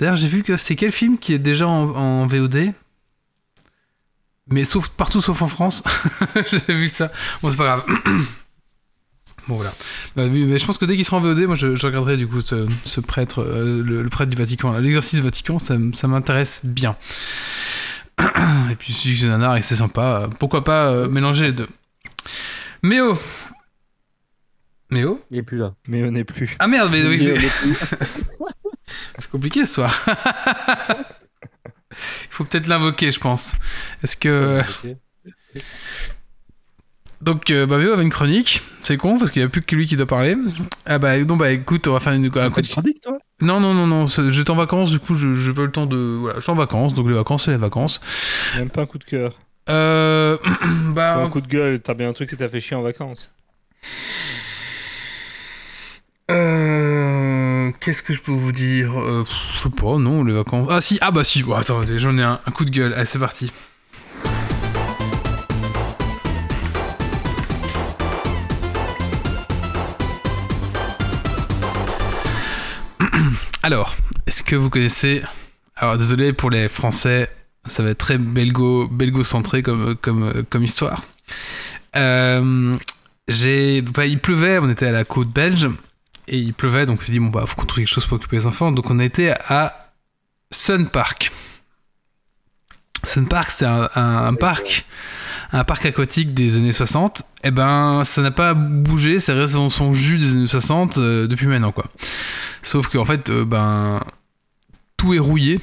D'ailleurs, j'ai vu que c'est quel film qui est déjà en, en VOD Mais sauf, partout sauf en France. j'ai vu ça. Bon, c'est pas grave. Bon voilà. Bah, mais je pense que dès qu'il sera en VOD, moi je, je regarderai du coup ce, ce prêtre, euh, le, le prêtre du Vatican, l'exercice Vatican, ça m'intéresse bien. Et puis si c'est nanar et que c'est sympa, euh, pourquoi pas euh, mélanger les deux. Méo Méo Il est plus là. Mais on n'est plus. Ah merde, mais oui, Il c'est est plus. c'est compliqué ce soir. Il faut peut-être l'invoquer, je pense. Est-ce que. Donc, euh, bah, Méo avait une chronique. C'est con parce qu'il n'y a plus que lui qui doit parler. Ah bah, non, bah écoute, on va faire une, un T'as coup une de chronique, toi? Non, non, non, non, j'étais en vacances, du coup, je j'ai pas eu le temps de. Voilà, je suis en vacances, donc les vacances, c'est les vacances. Même pas un coup de cœur. Euh. bah. Un coup de gueule, t'as bien un truc que t'as fait chier en vacances. Euh, Qu'est-ce que je peux vous dire? Euh, Je sais pas, non, les vacances. Ah si, ah bah si, bon, attendez, j'en ai un, un coup de gueule, allez, c'est parti. Alors, est-ce que vous connaissez... Alors désolé pour les Français, ça va être très belgo, belgo-centré comme, comme, comme histoire. Euh, j'ai, bah, il pleuvait, on était à la côte belge, et il pleuvait, donc on s'est dit, bon, bah, faut qu'on trouve quelque chose pour occuper les enfants. Donc on a été à Sun Park. Sun Park, c'est un, un- un parc, un parc aquatique des années 60. Et ben, ça n'a pas bougé, ça reste dans son jus des années 60 euh, depuis maintenant, quoi. Sauf qu'en fait, euh, ben, tout est rouillé.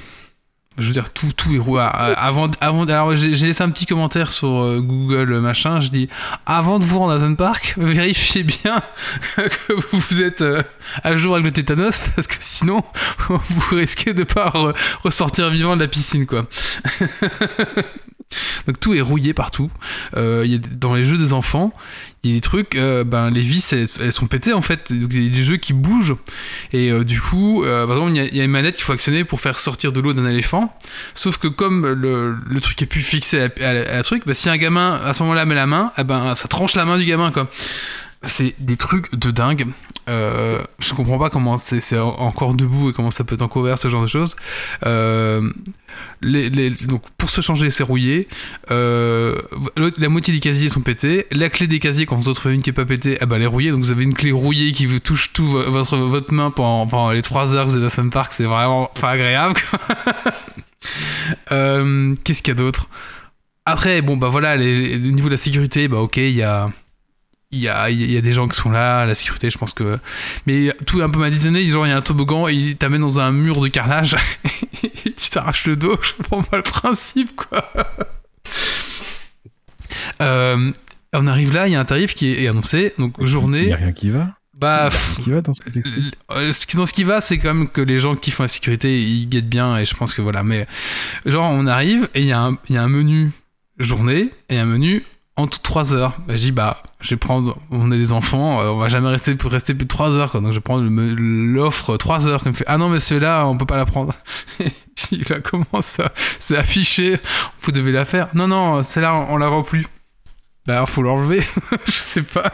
Je veux dire, tout, tout est rouillé. Ah, Avant, avant, alors, j'ai laissé un petit commentaire sur euh, Google, machin. Je dis, avant de vous rendre à Sun Park, vérifiez bien que vous êtes à jour avec le tétanos, parce que sinon, vous risquez de pas re- ressortir vivant de la piscine, quoi. Donc tout est rouillé partout. Euh, dans les jeux des enfants, il y a des trucs, euh, ben, les vis, elles, sont pétées en fait. Donc il y a des jeux qui bougent. Et euh, du coup, par exemple, il y, a, une manette qu'il faut actionner pour faire sortir de l'eau d'un éléphant. Sauf que comme le, truc est plus fixé à, la- truc, bah, si un gamin à ce moment-là met la main, eh ben, ça tranche la main du gamin. quoi. C'est des trucs de dingue. Euh, je comprends pas comment c'est c'est en- encore debout et comment ça peut être encore ouvert, ce genre de choses. Euh, les, les- donc pour se changer, c'est rouillé. Euh, la moitié des casiers sont pétés. La clé des casiers, quand vous en trouvez une qui est pas pétée, eh ben, elle est rouillée. Donc vous avez une clé rouillée qui vous touche tout vo- votre, votre main pendant, pendant les 3 heures que vous êtes à Sun Park. C'est vraiment pas agréable. Euh, Qu'est-ce qu'il y a d'autre? Après, bon, bah voilà, niveau de la sécurité, bah ok, il y a. Il y, a, il y a des gens qui sont là, la sécurité, je pense que. Mais tout est un peu ma dizaine, genre il y a un toboggan, et il t'amène dans un mur de carrelage, et tu t'arraches le dos, je comprends pas le principe, quoi. Euh, on arrive là, il y a un tarif qui est annoncé, donc Il journée. n'y a rien qui va. Bah, Qui va dans ce que t'expliques euh, dans ce qui va, c'est quand même que les gens qui font la sécurité, ils guettent bien, et je pense que voilà. Mais genre, on arrive et il y, il y a un menu journée et un menu en toutes 3 heures. Bah, je dis, bah, je vais prendre, on est des enfants, euh, on va jamais rester pour rester plus de 3 heures, quoi. Donc je vais prendre me- l'offre 3 heures. Comme fait, ah non, mais celui-là, on peut pas la prendre. je dis, bah, comment ça? C'est affiché, vous devez la faire. Non, non, celle-là, on, on la rend plus. Bah, alors, faut l'enlever. je sais pas.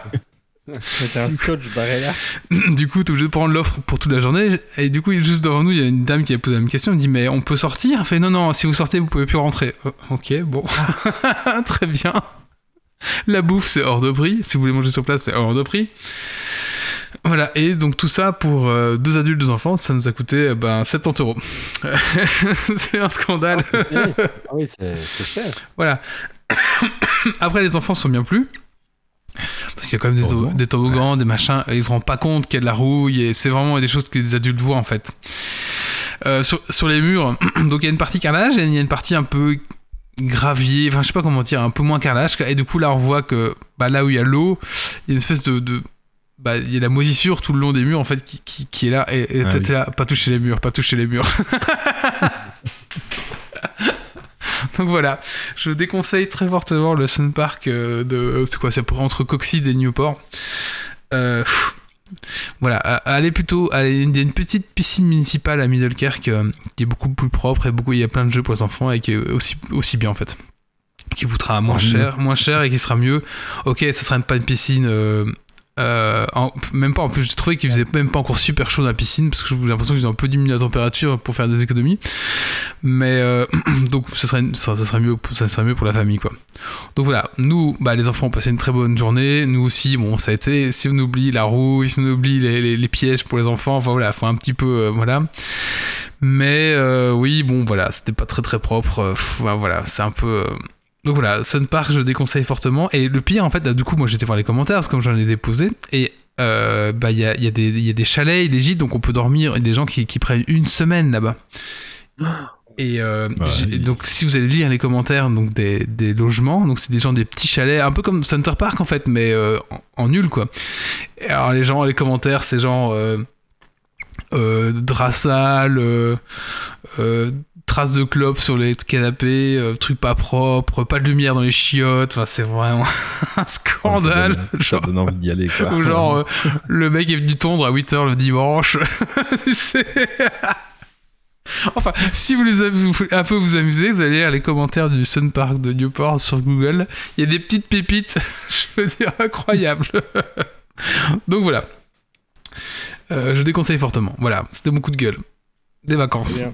C'était un scotch barré là. du coup, t'es obligé de prendre l'offre pour toute la journée. Et du coup, juste devant nous, il y a une dame qui a posé la même question. Elle dit Mais on peut sortir? Elle fait Non, non, si vous sortez, vous pouvez plus rentrer. Euh, ok, bon. Très bien. La bouffe, c'est hors de prix. Si vous voulez manger sur place, c'est hors de prix. Voilà, et donc tout ça pour euh, deux adultes, deux enfants, ça nous a coûté euh, ben, 70 euros. c'est un scandale. Ah oui, c'est cher. Voilà. Après, les enfants sont bien plus. Parce qu'il y a quand même des, toboggans, des machins. et Ils se rendent pas compte qu'il y a de la rouille. Et c'est vraiment des choses que les adultes voient en fait. Euh, sur, sur les murs, donc il y a une partie carrelage et il y a une partie un peu gravier. Enfin, je sais pas comment dire, un peu moins carrelage. Et du coup, là, on voit que bah, là où il y a l'eau, il y a une espèce de. de- bah, il y a la moisissure tout le long des murs en fait qui, qui- qui est là et et Ah t'es oui. là pas toucher les murs pas toucher les murs donc voilà je déconseille très fortement le Sun Park euh, de. C'est quoi C'est entre Coxide et Newport. Euh, pff, voilà, allez plutôt. allez, Il y a une petite piscine municipale à Middlekerk euh, qui est beaucoup plus propre et beaucoup, il y a plein de jeux pour les enfants et qui est aussi, aussi bien en fait. Qui vous coûtera moins cher, moins cher et qui sera mieux. Ok, ça sera pas une piscine. Euh, en- même pas en plus j'ai trouvé qu'il faisait même pas encore super chaud dans la piscine parce que j'ai l'impression qu'ils ont un peu diminué la température pour faire des économies. Mais euh, donc ça serait, ça, serait mieux ça serait mieux pour la famille quoi. Donc voilà nous bah, les enfants ont passé une très bonne journée. Nous aussi bon ça a été si on oublie la rouille si on oublie les, pièges pour les enfants enfin voilà faut un petit peu euh, voilà. Mais oui bon voilà c'était pas très très propre. Pff, voilà c'est un peu donc voilà, Sun Park, je déconseille fortement. Et le pire, en fait, là, du coup, moi j'étais voir les commentaires, parce que comme j'en ai déposé, et euh, bah, il y, a, y, a y a des chalets et des gîtes, donc on peut dormir, et des gens qui, qui prennent une semaine là-bas. Et euh, Bah, donc, si vous allez lire les commentaires donc des, des logements, donc c'est des gens des petits chalets, un peu comme Center Park en fait, mais euh, en, en nul quoi. Et alors les gens, les commentaires, c'est genre euh, euh, traces de clopes sur les canapés, euh, trucs pas propres, pas de lumière dans les chiottes. Enfin, c'est vraiment un scandale. Ça donne- genre, Ça donne envie d'y aller, quoi. ou genre, euh, le mec est venu tondre à 8h le dimanche. Enfin, si vous voulez vous voulez un peu vous amuser, vous allez lire les commentaires du Sun Park de Newport sur Google. Il y a des petites pépites, je veux dire, incroyables. Donc voilà. Euh, je déconseille fortement. Voilà, c'était mon coup de gueule. Des vacances. Bien.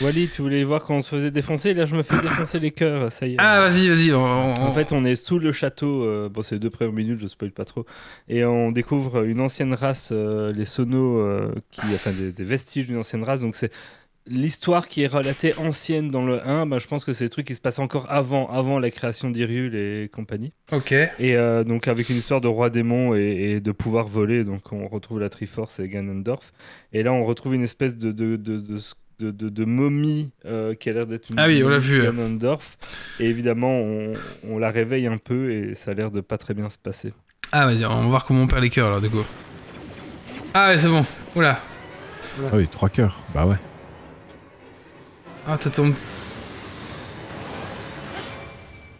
Wally, tu voulais voir quand on se faisait défoncer? Là, je me fais défoncer les cœurs, ça y est. Ah, vas-y, vas-y. on- En fait, on est sous le château. euh, bon, c'est les deux premières minutes, je spoil pas trop. Et on découvre une ancienne race, euh, les Sonos, euh, qui, enfin des, des vestiges d'une ancienne race. Donc c'est l'histoire qui est relatée ancienne dans le 1. bah, je pense que c'est des trucs qui se passent encore avant, avant la création d'Irul et compagnie. Ok. Et euh, donc avec une histoire de roi démon et, et de pouvoir voler. Donc on retrouve la Triforce et Ganondorf. Et là, on retrouve une espèce de de, de, de, de- de- de momie euh, qui a l'air d'être une Ah oui, on l'a vu. de Ganondorf. Et évidemment, on, on la réveille un peu et ça a l'air de pas très bien se passer. Ah, vas-y, on va voir comment on perd les cœurs alors, du coup. Ah, ouais, c'est bon. Oula. Ah oui, trois cœurs. Bah ouais. Ah, t'as ton.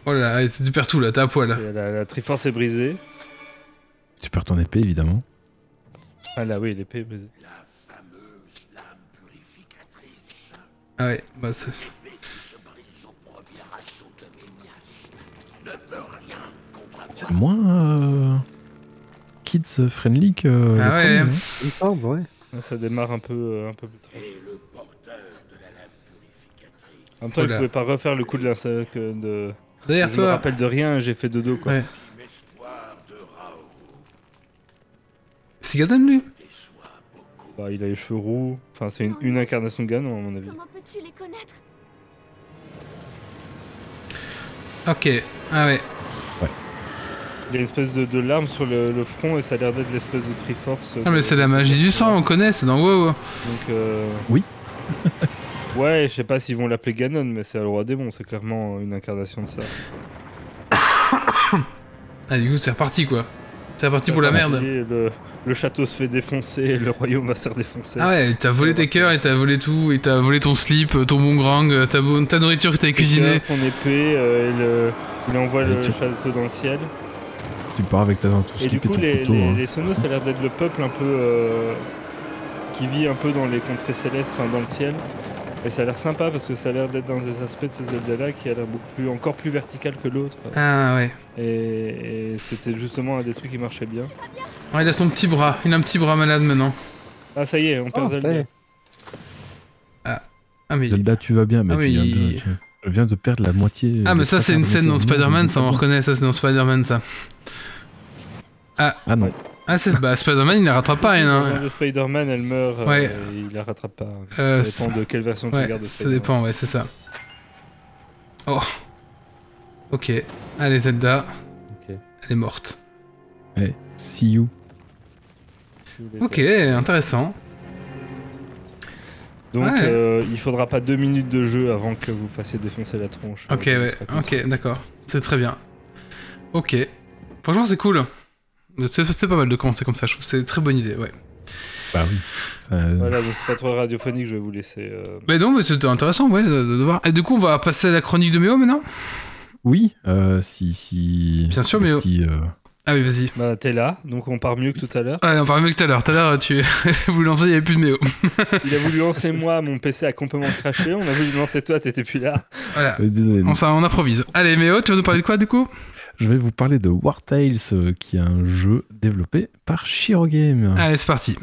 Oh là là, tu perds tout là, t'es à poil. là. La, la Triforce est brisée. Tu perds ton épée, évidemment. Ah là, oui, l'épée est brisée. Ah ouais, bah c'est. C'est moins euh, kids friendly que. le Ah ouais. premier, hein. Il me semble, ouais. Ça démarre un peu, euh, un peu plus tard. En même temps, il Oula. pouvait pas refaire le coup de la que de. Derrière je me toi. rappelle de rien, j'ai fait dodo quoi. Ouais. C'est Ganon lui Bah, il a les cheveux roux. Enfin, c'est une, une incarnation de Ganon à mon avis. Comment peux-tu les connaître? Ok. Ah ouais. Il y a une espèce de, de larme sur le, le front et ça a l'air d'être l'espèce de Triforce. Ah mais c'est la magie du sang, on connaît, c'est dans WoW. Donc, euh... Oui. ouais, je sais pas s'ils vont l'appeler Ganon, mais c'est le roi démon, c'est clairement une incarnation de ça. Ah du coup c'est reparti quoi. C'est reparti pour la merde. Le, le château se fait défoncer, le royaume va se faire défoncer. Ah ouais, t'as volé tes cœurs et t'as volé tout, et t'as volé ton slip, ton boomerang, euh, ta, ta nourriture que t'avais Tes cuisinée. Ton épée, euh, et le- il envoie Et le tu- château dans le ciel. Tu pars avec ta tout Et du slip et coup, ton les, couteau. les, hein. les Sonos, ça a l'air d'être le peuple un peu. euh, qui vit un peu dans les contrées célestes, enfin dans le ciel. Et ça a l'air sympa parce que ça a l'air d'être dans des aspects de ce Zelda-là qui a l'air beaucoup plus, encore plus vertical que l'autre. Ah ouais. Et, et c'était justement un des trucs qui marchait bien. Ouais, il a son petit bras, il a un petit bras malade maintenant. Ah, ça y est, on perd Oh, Zelda. est. Ah mais... Zelda, tu vas bien, mais Ah tu oui, viens de- il- tu- je viens de perdre la moitié. Ah mais ça c'est une scène dans Spider-Man, ça on reconnaît, ça c'est dans Spider-Man ça. Ah non. Ah, c'est bah, Spider-Man, il la rattrape pas, hein. de Spider-Man, elle meurt, euh, Ouais. et il la rattrape pas. Euh, ça dépend de quelle version tu Ouais, regardes de ça dépend, ouais, c'est ça. Oh. Ok. Allez, Zelda, Ok. elle est morte. Ouais. See you. si vous voulez. Ok, intéressant. Donc, Ouais. euh, il faudra pas deux minutes de jeu avant que vous fassiez défoncer la tronche. Ok, euh, ouais, ok, d'accord. C'est très bien. Ok. Franchement, c'est cool. C'est pas mal de commencer comme ça, je trouve. que C'est une très bonne idée, ouais. Bah oui. Euh, Voilà, donc c'est pas trop radiophonique, je vais vous laisser. euh, Mais non, mais c'était intéressant, ouais, de, de voir. Et du coup, on va passer à la chronique de Méo maintenant? Oui, euh, si, si. Bien sûr, petit, euh, Ah oui, vas-y. Bah, t'es là, donc on part mieux que tout à l'heure. Ouais, on parlait mieux que tout à l'heure. Tout à l'heure, tu vous lancez, il n'y avait plus de Méo. Il a voulu lancer moi, mon PC a complètement craché. On a voulu lancer toi, t'étais plus là. Voilà. euh, désolé. On, s'en- on improvise. Allez, Méo, tu veux nous parler de quoi du coup? Je vais vous parler de War Tales, euh, qui est un jeu développé par Shiro Game. Allez, c'est parti.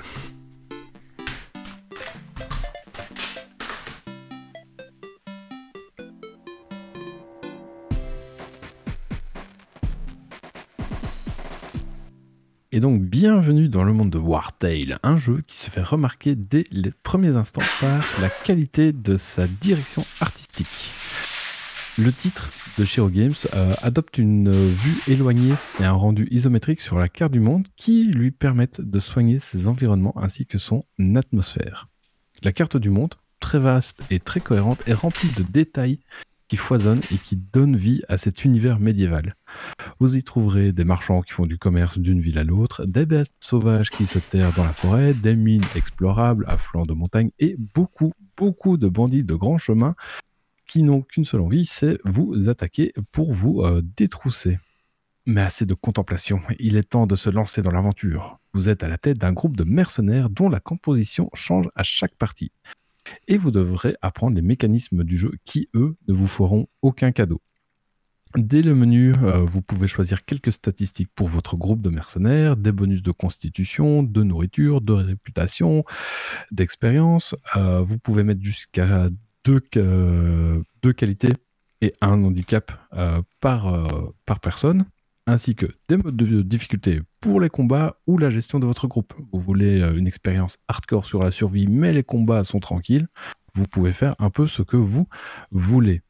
Et donc, bienvenue dans le monde de War Tale, un jeu qui se fait remarquer dès les premiers instants par la qualité de sa direction artistique. Le titre de Shiro Games euh, adopte une euh, vue éloignée et un rendu isométrique sur la carte du monde qui lui permettent de soigner ses environnements ainsi que son atmosphère. La carte du monde, très vaste et très cohérente, est remplie de détails qui foisonnent et qui donnent vie à cet univers médiéval. Vous y trouverez des marchands qui font du commerce d'une ville à l'autre, des bêtes sauvages qui se terrent dans la forêt, des mines explorables à flanc de montagne et beaucoup, beaucoup de bandits de grands chemins qui n'ont qu'une seule envie, c'est vous attaquer pour vous euh, détrousser. Mais assez de contemplation, il est temps de se lancer dans l'aventure. Vous êtes à la tête d'un groupe de mercenaires dont la composition change à chaque partie. Et vous devrez apprendre les mécanismes du jeu qui, eux, ne vous feront aucun cadeau. Dès le menu, euh, vous pouvez choisir quelques statistiques pour votre groupe de mercenaires, des bonus de constitution, de nourriture, de réputation, d'expérience. Euh, vous pouvez mettre jusqu'à deux, qualités et un handicap euh, par, euh, par personne, ainsi que des modes de difficulté pour les combats ou la gestion de votre groupe. Vous voulez euh, une expérience hardcore sur la survie, mais les combats sont tranquilles, vous pouvez faire un peu ce que vous voulez.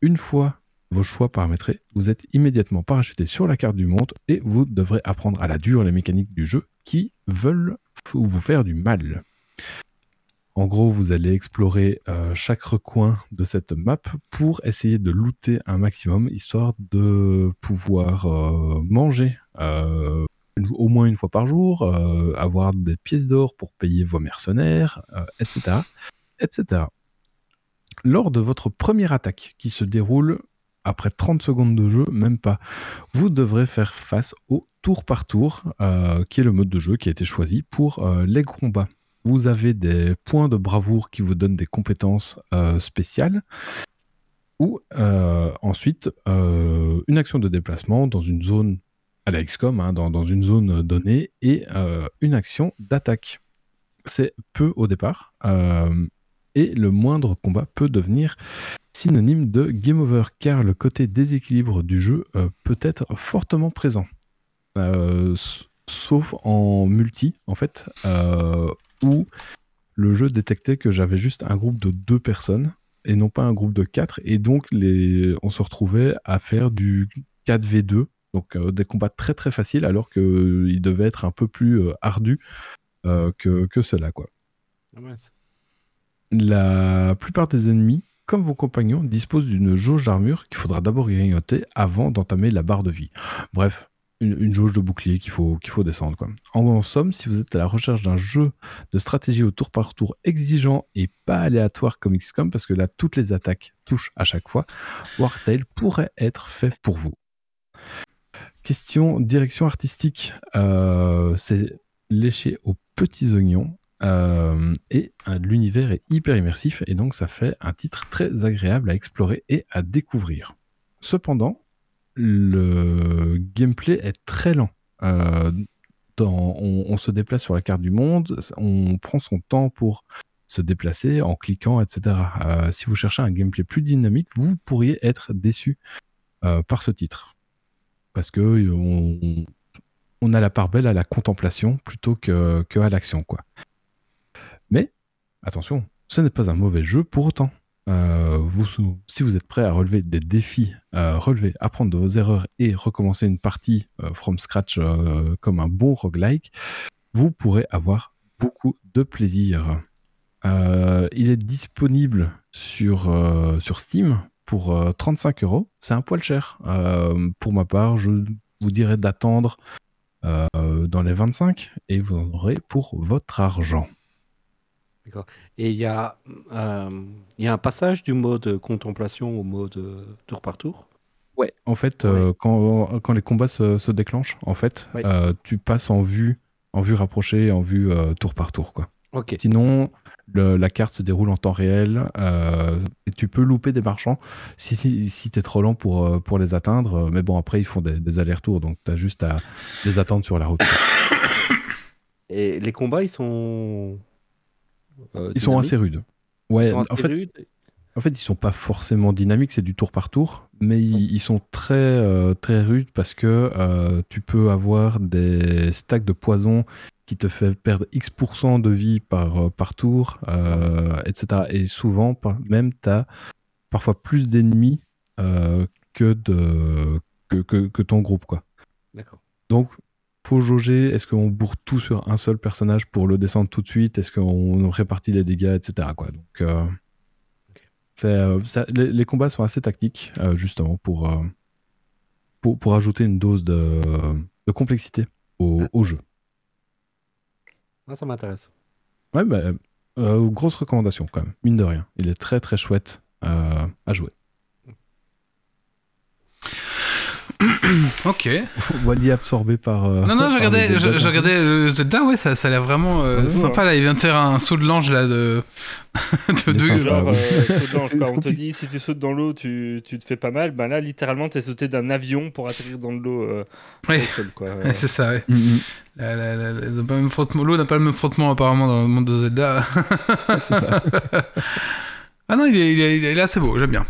Une fois vos choix paramétrés, vous êtes immédiatement parachuté sur la carte du monde et vous devrez apprendre à la dure les mécaniques du jeu qui veulent vous faire du mal. En gros, vous allez explorer euh, chaque recoin de cette map pour essayer de looter un maximum, histoire de pouvoir euh, manger euh, au moins une fois par jour, avoir des pièces d'or pour payer vos mercenaires, etc., etc. Lors de votre première attaque, qui se déroule après 30 secondes de jeu, même pas, vous devrez faire face au tour par tour, qui est le mode de jeu qui a été choisi pour les combats. Vous avez des points de bravoure qui vous donnent des compétences euh, spéciales, ou euh, ensuite euh, une action de déplacement dans une zone à la XCOM, hein, dans, une zone donnée, et une action d'attaque. C'est peu au départ, et le moindre combat peut devenir synonyme de game over, car le côté déséquilibre du jeu peut être fortement présent. Sauf en multi, en fait, où le jeu détectait que j'avais juste un groupe de deux personnes et non pas un groupe de quatre, et donc les... on se retrouvait à faire du 4v2, donc euh, des combats très très faciles, alors qu'ils devaient être un peu plus euh, ardus euh, que, que cela, quoi. Ah. La plupart des ennemis, comme vos compagnons, disposent d'une jauge d'armure qu'il faudra d'abord grignoter avant d'entamer la barre de vie. Bref, une, jauge de bouclier qu'il faut, faut descendre. Quoi. En, en somme, si vous êtes à la recherche d'un jeu de stratégie au tour par tour exigeant et pas aléatoire comme XCOM, parce que là, toutes les attaques touchent à chaque fois, Wartail pourrait être fait pour vous. Question direction artistique. Euh, c'est léché aux petits oignons. Euh, et euh, l'univers est hyper immersif et donc ça fait un titre très agréable à explorer et à découvrir. Cependant, le gameplay est très lent. Euh, on, se déplace sur la carte du monde, on prend son temps pour se déplacer en cliquant, etc. Euh, si vous cherchez un gameplay plus dynamique, vous pourriez être déçu euh, par ce titre. Parce que on, a la part belle à la contemplation plutôt que, à l'action. Mais attention, ce n'est pas un mauvais jeu pour autant. Euh, si vous êtes prêt à relever des défis, euh, relever, apprendre de vos erreurs et recommencer une partie euh, from scratch comme un bon roguelike, vous pourrez avoir beaucoup de plaisir. Il est disponible sur, sur Steam pour euh, 35 euros. C'est un poil cher. Pour ma part, je vous dirais d'attendre dans les 25 et vous en aurez pour votre argent. Et il y, a, euh, il y a un passage du mode contemplation au mode euh, tour par tour? Ouais. En fait, euh, quand, quand les combats se, se déclenchent, en fait, Ouais. euh, tu passes en vue, en vue rapprochée, en vue euh, tour par tour, quoi. Ok. Sinon, le- la carte se déroule en temps réel euh, et tu peux louper des marchands si, si, si tu es trop lent pour, pour les atteindre. Mais bon, après, ils font des, des allers-retours, donc tu as juste à les attendre sur la route. Et les combats, ils sont. Euh, Ils sont assez rudes. Ouais, Ils sont assez en fait, rudes. En fait, ils sont pas forcément dynamiques, c'est du tour par tour, mais ils, ils sont très euh, très rudes parce que euh, tu peux avoir des stacks de poison qui te fait perdre X% de vie par, par tour, etc. Et souvent, même, tu as parfois plus d'ennemis que, de, que, que, que ton groupe. quoi. D'accord. Donc, faut jauger, est-ce qu'on bourre tout sur un seul personnage pour le descendre tout de suite? Est-ce qu'on répartit les dégâts, etc. Quoi? Donc, euh, euh, ça- les, les combats sont assez tactiques, euh, justement, pour, euh, pour, pour ajouter une dose de, de complexité au, au jeu. Ah, ça m'intéresse. Ouais, bah, grosse recommandation quand même, mine de rien. Il est très très chouette à jouer. Ok. Wally absorbé par. euh, Non, non, par je regardais, je, regardais le Zelda, ouais, ça, ça a l'air vraiment euh, sympa là. Il vient de faire un saut de l'ange là de. de, Il est de- sympa. Genre, oui. euh, saut quoi. on te dit si tu sautes dans l'eau, tu, tu te fais pas mal. Ben là, littéralement, t'es sauté d'un avion pour atterrir dans l'eau euh, Ouais. c'est ça, ouais. Mm, mm. La- la- la- la- ils ont pas le même frottement- L'eau n'a pas le même frottement apparemment dans le monde de Zelda. c'est ça. ah non, il est, il est, il est assez beau, j'aime bien.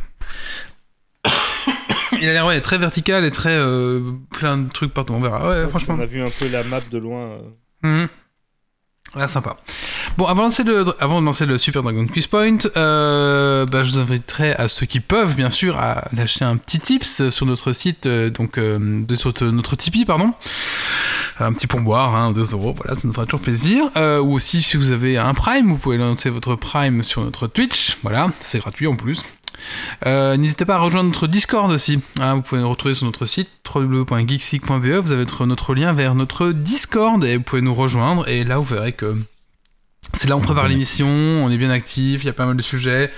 Il a l'air ouais, très vertical et très euh, plein de trucs partout. On verra. Ouais, franchement. On a vu un peu la map de loin. Mhm. Ah, sympa. Bon, avant de lancer le, avant de lancer le Super Dragon Quiz Point, euh, bah, je vous inviterai à ceux qui peuvent, bien sûr, à lâcher un petit tips sur notre site, euh, donc euh, sur notre Tipeee, pardon. Un petit pourboire, hein, 2 euros, voilà, ça nous fera toujours plaisir. Ou aussi, si vous avez un Prime, vous pouvez lancer votre Prime sur notre Twitch, voilà, c'est gratuit en plus. Euh, N'hésitez pas à rejoindre notre Discord aussi. hein, vous pouvez nous retrouver sur notre site www.geeksig.be. Vous avez notre, lien vers notre Discord et vous pouvez nous rejoindre. Et là, vous verrez que c'est là où on prépare l'émission. On est bien actif. Il y a pas mal de sujets.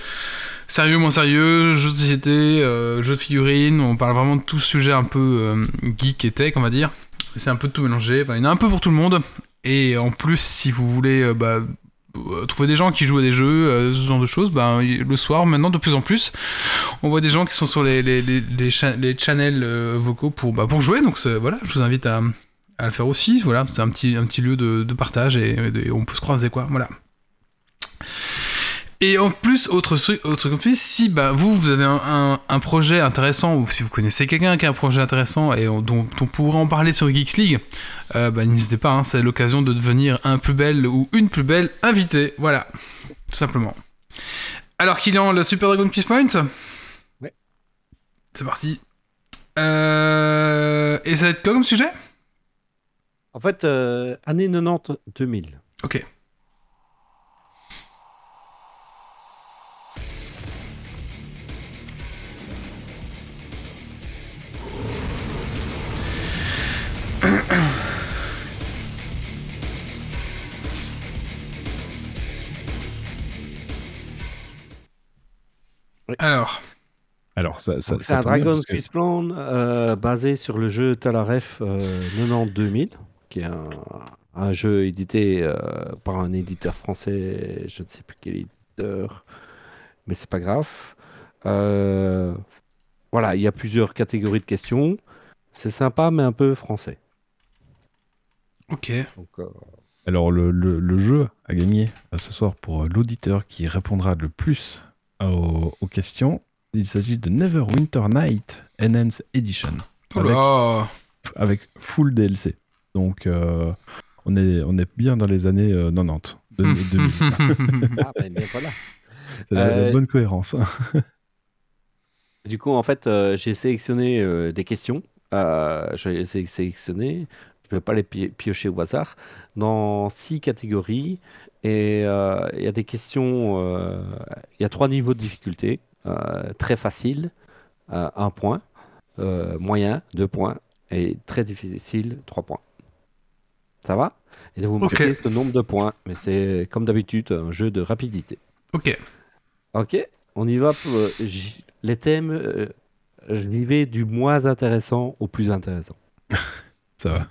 Sérieux, moins sérieux, jeux de société, euh, jeux de figurines. On parle vraiment de tout sujet un peu euh, geek et tech, on va dire. C'est un peu tout mélangé. Enfin, il y en a un peu pour tout le monde. Et en plus, si vous voulez bah, trouver des gens qui jouent à des jeux, euh, ce genre de choses, y- le soir, maintenant, de plus en plus, on voit des gens qui sont sur les, les, les, les, cha- les channels euh, vocaux pour, bah, pour jouer. Donc voilà, je vous invite à, à le faire aussi. Voilà, c'est un petit, un petit lieu de, de partage et, et on peut se croiser, quoi. Voilà. Et en plus, autre truc, autre en plus, si bah, vous, vous avez un, un- un projet intéressant, ou si vous connaissez quelqu'un qui a un projet intéressant et on- dont on pourrait en parler sur Geeks League, euh, bah, n'hésitez pas, hein, c'est l'occasion de devenir un plus bel ou une plus belle invitée. Voilà, tout simplement. Alors, Kylian, le Super Dragon Quiz Point? Ouais. C'est parti. Euh, Et ça va être quoi comme sujet? En fait, euh, années 90-2000. Ok. Alors, Alors, ça, ça, Donc, C'est un Dragon's que- Quiz Plan euh, basé sur le jeu Talaref euh, 90-2000, qui est un, un jeu édité euh, par un éditeur français, je ne sais plus quel éditeur, mais c'est pas grave. Euh, voilà, il y a plusieurs catégories de questions. C'est sympa, mais un peu français. Ok. Donc, euh, Alors, le, le- le jeu a gagné euh, ce soir pour euh, l'auditeur qui répondra le plus aux, aux questions. Il s'agit de Neverwinter Night Enhanced Edition Oh là avec full DLC. Donc, euh, on, est, on est bien dans les années euh, 90. de- 2000. Ah, ben, ben, voilà. C'est la, la bonne cohérence. Du coup, en fait, euh, j'ai sélectionné euh, des questions. Euh, je vais sélectionner. Je ne vais pas les pi- piocher au hasard. Dans six catégories. Et euh, il y a des questions. euh, Il y a trois niveaux de difficulté. Euh, très facile, un point. Moyen, deux points. Et très difficile, trois points. Ça va? Et vous me Ok. direz ce nombre de points. Mais c'est comme d'habitude un jeu de rapidité. ok. Ok, on y va. Pour, les thèmes, j'y vais du moins intéressant au plus intéressant. Ça va.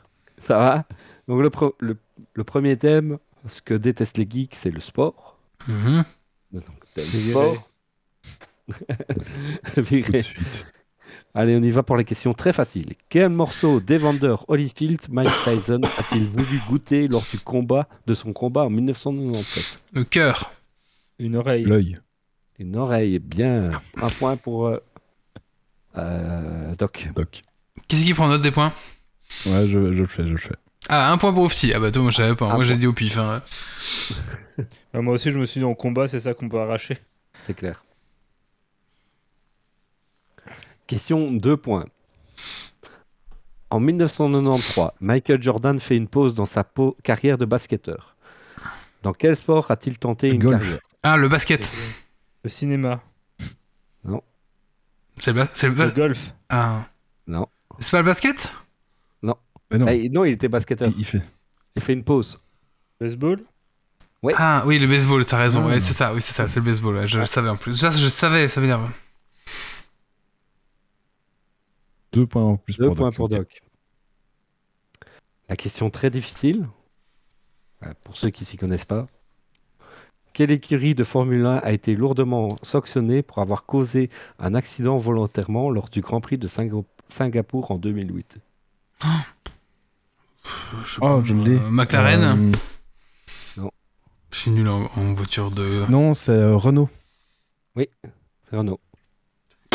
Ça va? Donc le, pre- le, le premier thème, ce que détestent les geeks, c'est le sport. Donc, thème sport. Viré. Allez, on y va pour les questions très faciles. Quel morceau d'Evander Holyfield Mike Tyson a-t-il voulu goûter lors du combat de son combat en 1997 Le cœur. Une oreille. L'œil. Une oreille, bien. Un point pour euh, euh, Doc. Doc. Qu'est-ce qui prend note des points? Ouais, je, je le fais, je le fais. Ah, un point pour Ofti. Ah bah toi, moi je savais pas. Un moi j'ai dit au pif. hein. Moi aussi, je me suis dit en combat, c'est ça qu'on peut arracher. C'est clair. Question 2 points. En 1993, Michael Jordan fait une pause dans sa carrière de basketteur. Dans quel sport a-t-il tenté une Golf. carrière? Ah, le basket. Le cinéma. C'est le, ba- c'est le ba- Le golf. Ah. Non. C'est pas le basket? Non, Ah, il- non, il était basketteur. il, il fait. Il fait une pause. Baseball. Ah oui, le baseball, t'as raison. Ah. Ouais, c'est ça, oui, c'est ça, c'est le baseball. ouais, je le savais en plus. Ça, je savais, ça m'énerve. Deux points en plus Deux pour points Doc. pour Doc. La question très difficile, euh, pour ceux qui s'y connaissent pas. Quelle écurie de Formule 1 a été lourdement sanctionnée pour avoir causé un accident volontairement lors du Grand Prix de Singa- Singapour en 2008 Je sais Oh, pas, je l'ai. euh, McLaren. Euh, Je suis nul en, en voiture de. non, c'est euh, Renault. C'est Renault.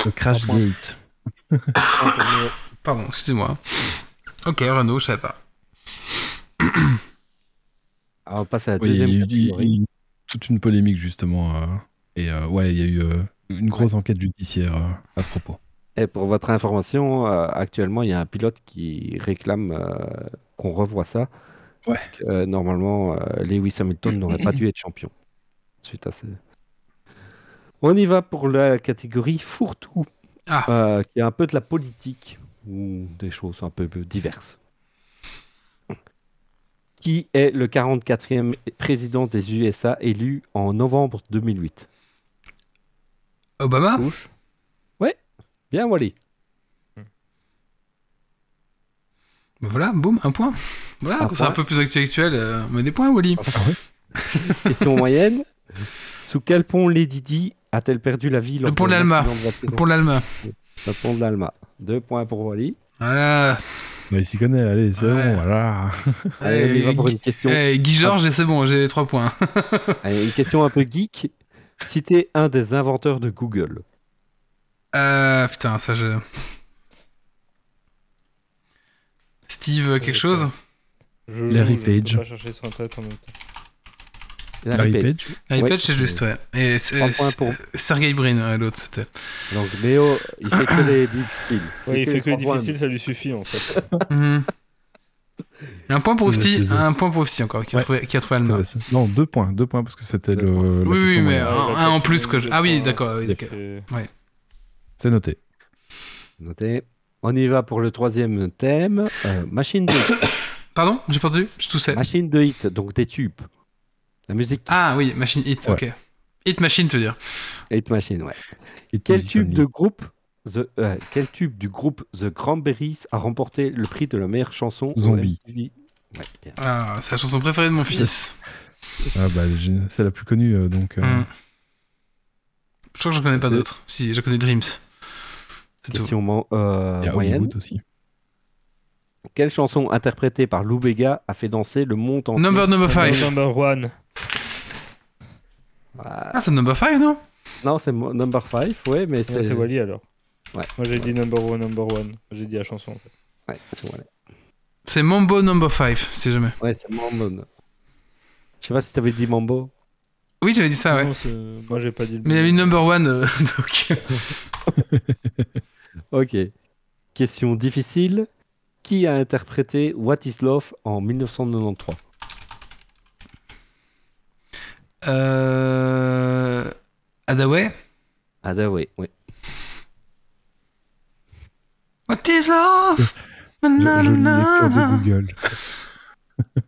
Le Crash. Gate. Pardon, excusez-moi. Ok, Renault, je savais pas. Alors, on passe à la Oui, il y a deuxième eu- il y a eu toute une polémique justement. euh, et euh, ouais, il y a eu euh, une grosse enquête judiciaire euh, à ce propos. Et pour votre information, euh, actuellement, il y a un pilote qui réclame euh, qu'on revoie ça. Ouais. Parce que euh, normalement, euh, Lewis Hamilton n'aurait pas dû être champion. Suite à ça. On y va pour la catégorie fourre-tout, Ah. euh, qui est un peu de la politique ou des choses un peu diverses. Qui est le 44e président des USA élu en novembre 2008 Obama? Couche. Bien, Wally. Bah Voilà, boum, un point. Voilà, c'est un peu plus actuel, euh, met des points, Wally. Question moyenne. Sous quel pont Lady Di a-t-elle perdu la vie lors pont de l'Alma. accident de voiture Pour l'Allemagne. Le pont de l'Alma. Deux points pour Wally. Voilà. Bah, il s'y connaît, allez, c'est Ouais. bon, voilà. Allez, on y va pour une question, Eh, Guy Georges, c'est bon, j'ai trois points. Allez, une question un peu geek. Citez un des inventeurs de Google. Euh, putain, ça je. Steve, euh, quelque chose Je, Larry je peux Page. pas chercher sur internet en même temps. Larry Page. Page. Larry Page, c'est juste, ouais. Et pour- Sergey Brin, ouais, l'autre, c'était. Donc Léo, il fait que les difficiles. Ouais, il fait que les difficiles, ça lui suffit en fait. Mhm. Un point pour ça. un point pour Ofti encore, qui a Ouais. trouvé, qui a trouvé Alma. Non, deux points, deux points parce que c'était le. Oui, oui, mais un, en plus que je. Ah oui, d'accord, oui. Et- C'est noté. Notez. On y va pour le troisième thème. Euh, machine de hit. Pardon J'ai perdu Je toussais. machine de hit, donc des tubes. La musique. Ah oui, Machine Hit, Ouais. ok. Hit Machine, tu veux dire. Hit machine, ouais. Et Quel tube Family. de groupe The, euh, quel tube du groupe The Cranberries a remporté le prix de la meilleure chanson Zombie. Ouais. Ah, c'est la chanson préférée de mon fils. Ah bah, c'est la plus connue, euh, donc. euh, Hmm. Je crois que j'en connais pas d'autres. Si, je connais Dreams. C'est tout. Question mo- euh, y moyenne. Aussi. Quelle chanson interprétée par Lou Bega a fait danser le monde entier? Number number 5. Number one. Ah, Ah, c'est number 5, non? Non, c'est Number 5, ouais, mais c'est. C'est Wally alors. Ouais. Moi j'ai dit number one, number one. J'ai dit la chanson en fait. Ouais, c'est Wally. C'est Mambo Number 5, si jamais. Ouais, c'est Mambo. Je sais pas si t'avais dit Mambo. Oui, j'avais dit ça, ouais. Non, moi, j'ai pas dit le Mais il a mis Number 1, donc. Ok. Question difficile. Qui a interprété What is Love en 1993 Euh. Adaway ça, oui. What is love? Je, je de Google.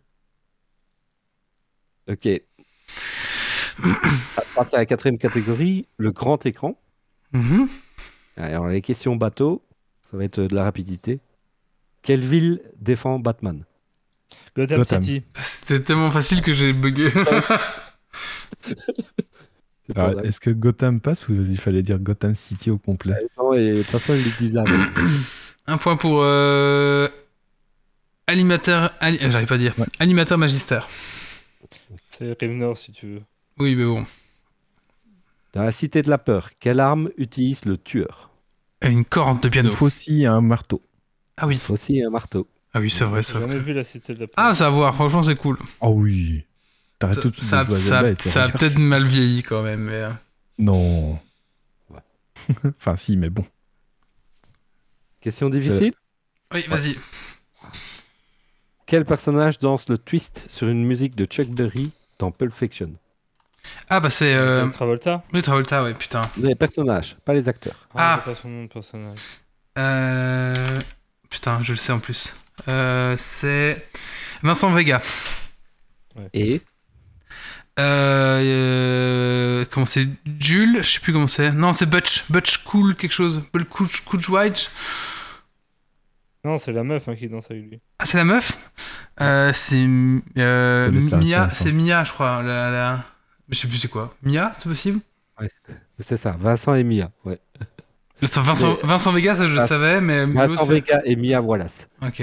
Ok. On va passer à la quatrième catégorie, le grand écran. Mhm. Alors, les questions bateau, ça va être de la rapidité. Quelle ville défend Batman? Gotham, Gotham. City. C'était tellement facile que j'ai bugué. Est-ce que Gotham passe ou il fallait dire Gotham City au complet? Non, et de toute façon, disent avant. Un point pour. Euh... Animateur. ali- euh, J'arrive pas à dire. Ouais. Animateur magistère. C'est Rivenor, si tu veux. Oui, mais bon. Dans la cité de la peur, quelle arme utilise le tueur? Une corde de Il piano. faut aussi un marteau. Ah oui. Il faut aussi un marteau. Ah oui, c'est vrai, J'ai ça. jamais vu la cité de la Ah, ça à voir, franchement, c'est cool. Oh oui T'arrêtes Ça, tout de suite ça, a peut-être mal vieilli quand même, mais. euh, Non. Ouais. enfin, si, mais bon. Question difficile? Oui, vas-y. Quel personnage danse le twist sur une musique de Chuck Berry dans Pulp Fiction? Ah, bah c'est. Euh... Travolta Oui, Travolta, ouais, putain. Les personnages, pas les acteurs. Ah. j'ai pas son nom de personnage. Euh... Putain, je le sais en plus. Euh, c'est. Vincent Vega. Et Euh, euh, comment c'est Jules Je sais plus comment c'est. Non, c'est Butch. Butch Cool quelque chose. Butch Cool, White. Non, c'est la meuf hein, qui danse avec lui. Ah, c'est la meuf? Euh, C'est euh, Mia. C'est Mia, je crois. La, la... Mais je sais plus c'est quoi. Mia, c'est possible c'est ça, Vincent et Mia. Ouais. Vincent, Mais- Vincent Vega, ça je le savais, mais. Vincent Vega et Mia Wallace. Ok.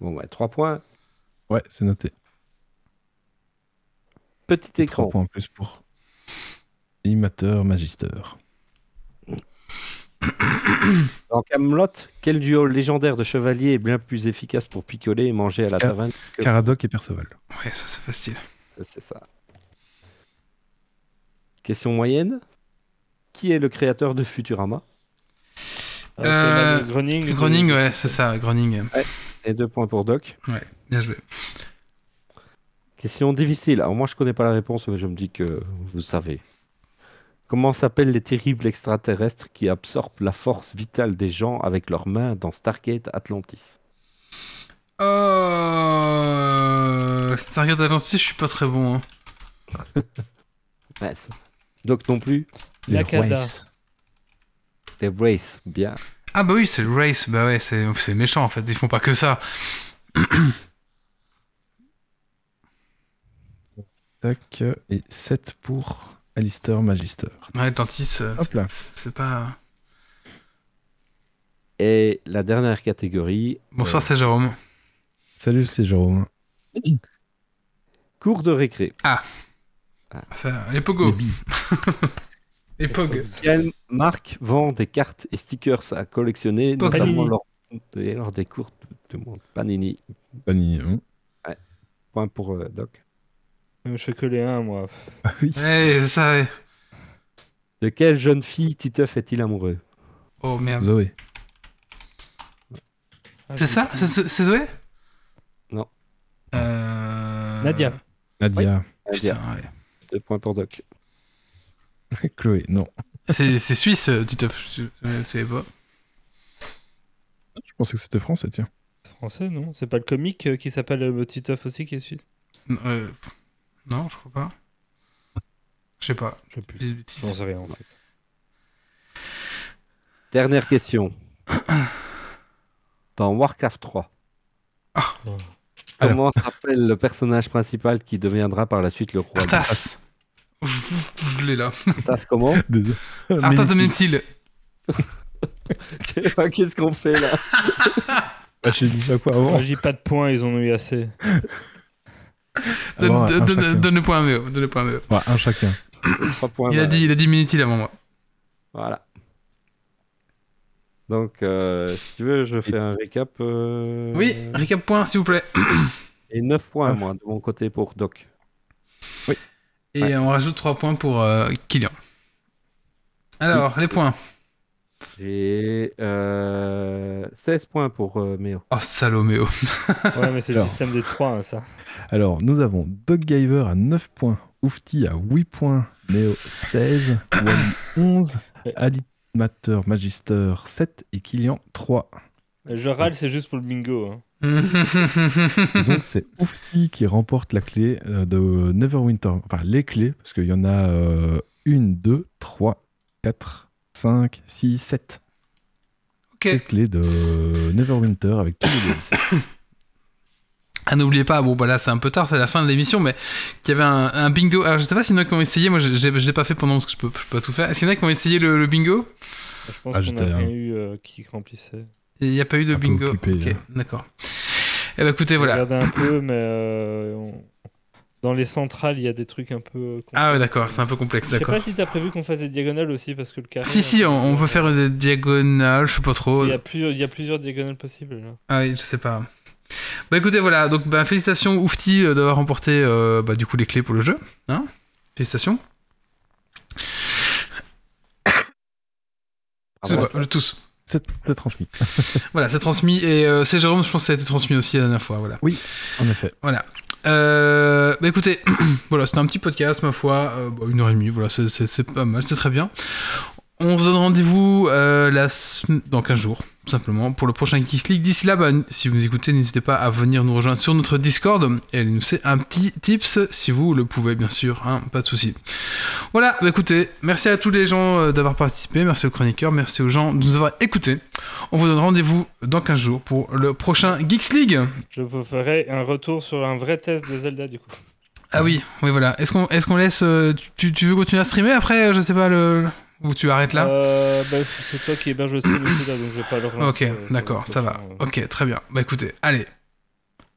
Bon, ouais, 3 points. Ouais, c'est noté. Petit 3 écran. points en plus pour animateur magisteur. Dans Camelot, quel duo légendaire de chevaliers est bien plus efficace pour picoler et manger à la Car- taverne que... Caradoc et Perceval. Ouais, ça c'est facile. C'est ça. Question moyenne. Qui est le créateur de Futurama? Ah, Euh, c'est Matt Groening. Groening, de- ouais, c'est ça, Groening. Et deux points pour Doc. Bien joué. Question difficile. Alors moi je connais pas la réponse, mais je me dis que vous savez. Comment s'appellent les terribles extraterrestres qui absorbent la force vitale des gens avec leurs mains dans Stargate Atlantis? Euh... Stargate Atlantis, je suis pas très bon. hein. Ouais, Doc non plus. Les Yakada. Royce. Les Race, bien. Ah bah oui, c'est le race. Bah ouais, c'est c'est méchant en fait. Ils font pas que ça. Tac. Et 7 pour Alistair Magister. Ouais, Atlantis, euh, Hop c'est- là. c'est- c'est pas. Et la dernière catégorie. Bonsoir, euh, c'est Jérôme. Salut, c'est Jérôme. cours de récré. Ça, les Les Pogo. billes. Les Pog. Quelle marque vend des cartes et stickers à collectionner, Poxy. notamment lors, lors des cours de monde Panini. Panini, hein. Point pour euh, Doc. Je fais que les 1, moi. Ah oui. Ouais, c'est ça, ouais. De quelle jeune fille Titeuf est-il amoureux? Oh merde. Zoé. Ah, C'est ça C'est c'est Zoé? Non. Euh... Nadia. Nadia. Putain, ouais. Deux points pour Doc. Chloé, non. C'est c'est suisse, euh, Titeuf. Je ne savais pas. Je pensais que c'était français, tiens. Français, non? C'est pas le comique euh, qui s'appelle euh, Titeuf aussi qui est suisse? Non, euh, non, je crois pas. Je sais pas. Je sais plus. J'en sais rien en fait. Dernière question. Dans Warcraft 3, comment s'appelle le personnage principal qui deviendra par la suite le roi Arthas. Je l'ai là. Arthas comment? Arthas de. Mentil. Qu'est-ce qu'on fait là? Bah, j'ai dit déjà quoi avant? Je dis pas de points, ils en ont eu assez. Donne, le point à Méo. Donne le point à Méo. Ouais, un chacun. Trois points. Il a bah, dit, il a dit avant moi. Voilà. Donc, euh, si tu veux, je fais un récap. euh, Oui, récap point, s'il vous plaît. Et 9 points, moi, de mon côté pour Doc. Et Ouais. on rajoute 3 points pour euh, Kylian. Alors, les points. J'ai euh, 16 points pour euh, Méo. Oh, Saloméo. Ouais, mais c'est le Alors. système des 3, hein, ça. Alors, nous avons Doc Giver à 9 points, Oufti à 8 points, Néo 16, Wally 11, Ouais. Animateur Magister 7 et Kylian 3. Je râle, c'est juste pour le bingo. hein. Donc, c'est Oufti qui remporte la clé euh, de Neverwinter. Enfin, les clés, parce qu'il y en a 1, 2, 3, 4, 5, 6, 7. ok. 7 clés de Neverwinter avec tous les DLC. Ah, n'oubliez pas, bon, bah là, c'est un peu tard, c'est la fin de l'émission, mais qu'il y avait un, un bingo. Alors, je sais pas s'il y en a qui ont essayé, moi, je, je, je l'ai pas fait pendant parce que je peux, je peux pas tout faire. Est-ce qu'il y en a qui ont essayé le, le bingo? Je pense Ah, qu'on un- rien eu euh, qui remplissait. Il n'y a pas eu de Un peu bingo. occupé, ok, hein. d'accord. Eh ben, écoutez, voilà. regardé un peu, mais euh, on- dans les centrales, il y a des trucs un peu. Ah, ouais, complexes. d'accord, c'est un peu complexe, Je sais pas si t'as prévu qu'on fasse des diagonales aussi, parce que le carré. Si, si, on, on peut faire une diagonale, je sais pas trop. qu'il y a plusieurs, il y a plusieurs diagonales possibles. Là. Ah oui, je sais pas. Bah écoutez, voilà, donc bah, félicitations Oufti euh, d'avoir remporté euh, bah, du coup les clés pour le jeu. Hein félicitations. Ah, C'est bon. quoi, le tous. C'est transmis, Voilà, c'est transmis et euh, c'est Jérôme, je pense que ça a été transmis aussi la dernière fois. Voilà. en effet. Euh, bah écoutez, voilà, c'était un petit podcast, ma foi, euh, bah, une heure et demie, voilà, c'est- pas mal, c'est très bien. On se donne rendez-vous euh, dans 15 jours, tout simplement, pour le prochain Geeks League. D'ici là, bah, si vous nous écoutez, n'hésitez pas à venir nous rejoindre sur notre Discord et à nous laisser un petit tips si vous le pouvez, bien sûr, hein, pas de souci. Voilà, bah écoutez, merci à tous les gens euh, d'avoir participé, merci aux chroniqueurs, merci aux gens de nous avoir écoutés. On vous donne rendez-vous dans 15 jours pour le prochain Geeks League. Je vous ferai un retour sur un vrai test de Zelda, du coup. Ah oui, oui voilà. Est-ce qu'on est qu'on laisse euh, tu, tu veux continuer à streamer après? Je sais pas le ou tu arrêtes là Euh, bah, c'est toi qui héberge le stream aussi, là, donc je vais pas le relancer. Ok, euh, d'accord, ça va. Ok, très bien. Bah écoutez, allez.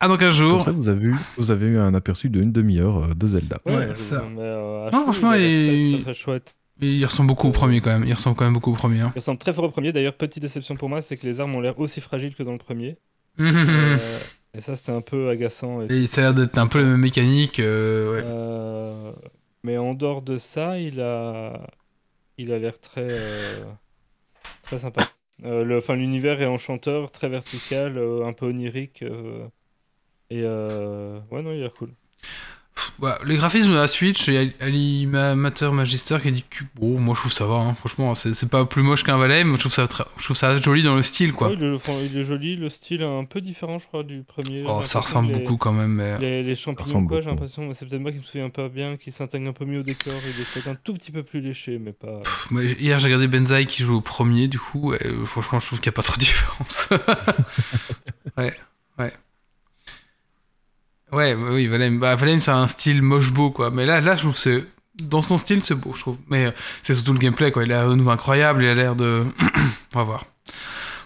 15 Comme jours. ça, vous avez, eu, vous avez eu un aperçu de une demi-heure euh, de Zelda. Ouais, ça. euh, Non, franchement, il il- très, très, très chouette. Il ressemble beaucoup au premier quand même. Il ressemble quand même beaucoup au premier. hein. Il ressemble très fort au premier. D'ailleurs, petite déception pour moi, c'est que les armes ont l'air aussi fragiles que dans le premier. Euh, et ça, c'était un peu agaçant. et Et ça a l'air d'être un peu la même mécanique. euh, ouais. Euh, mais en dehors de ça, il a, il a l'air très, euh, très sympa. Euh, enfin, l'univers est enchanteur, très vertical, euh, un peu onirique. et ouais, non, il a l'air cool. Bah, les graphismes de la Switch, il y a Animateur Magister qui a dit que bon, moi je trouve ça va. hein. Franchement, c'est pas plus moche qu'un Valheim. mais Je trouve ça très- je trouve ça joli dans le style quoi. Ouais, il, est, enfin, il est joli, le style est un peu différent, je crois, du premier. Oh, ça ressemble les- beaucoup quand même. Mais... Les, les champignons, quoi, j'ai l'impression, c'est peut-être moi qui me souviens pas bien, qui s'intègre un peu mieux au décor. Il est peut-être un tout petit peu plus léché, mais pas. Hier, j'ai regardé Benzaï qui joue au premier, du coup, et euh, franchement, je trouve qu'il n'y a pas trop de différence. ouais, ouais. Ouais, bah oui, Valheim, bah, Valheim, c'est un style moche beau, quoi. Mais là, là, je trouve que c'est. Dans son style, c'est beau, je trouve. Mais euh, c'est surtout le gameplay, quoi. Il a de nouveau incroyable, il a l'air de. on va voir.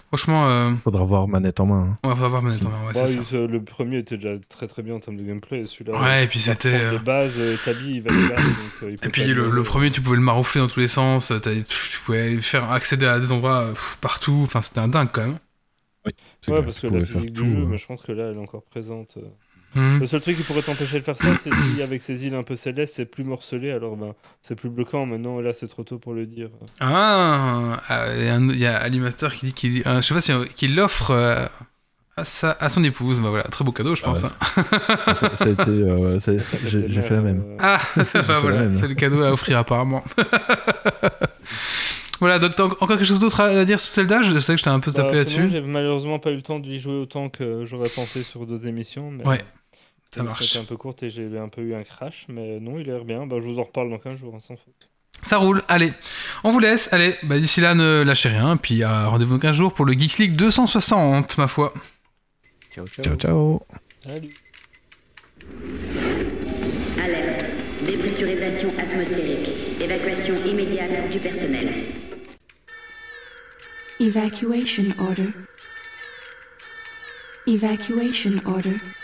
Franchement, euh, Faudra voir manette en main. hein. on va voir maintenant. Ouais, Bah, c'est il- ça. euh, le premier était déjà très très bien en termes de gameplay, celui-là. Ouais, et puis c'était. euh, bases euh, établies, il va battre, donc, euh, il peut Et puis le, premier, tu pouvais le maroufler dans tous les sens, tu pouvais faire accéder à des endroits euh, pff, partout, enfin c'était un dingue quand même. C'est Ouais, parce que la physique du tout, jeu, euh. mais je pense que là, elle est encore présente. Euh. Mhm. Le seul truc qui pourrait t'empêcher de faire ça, c'est si avec ces îles un peu célestes, c'est plus morcelé, alors ben, c'est plus bloquant. Maintenant, là, c'est trop tôt pour le dire. Ah, ah, il y a Alimaster qui dit qu'il, euh, je sais pas si qu'il l'offre euh, à, sa, à son épouse. Bah voilà, très beau cadeau, je Ah pense. ouais, hein. ça, ça a été, euh, ça- Ça fait j'ai fait la même. euh, Ah, bah voilà, c'est le cadeau à offrir apparemment. voilà, donc t'as en- encore quelque chose d'autre à dire sur Zelda? Je sais que je t'ai un peu bah, tapé sinon, là-dessus. J'ai malheureusement pas eu le temps d'y jouer autant que j'aurais pensé sur d'autres émissions. Mais Ouais, ça marche. C'était un peu courte et j'ai un peu eu un crash, mais non, il a l'air bien. Bah, je vous en reparle dans 15 jours, hein, sans faute. Ça roule, allez, on vous laisse. Allez, bah, d'ici là, ne lâchez rien. Puis euh, rendez-vous dans 15 jours pour le Geeks League 260, ma foi. Ciao, ciao. Ciao, ciao. Salut. Alerte. Dépressurisation atmosphérique. Évacuation immédiate du personnel. Evacuation order. Evacuation order.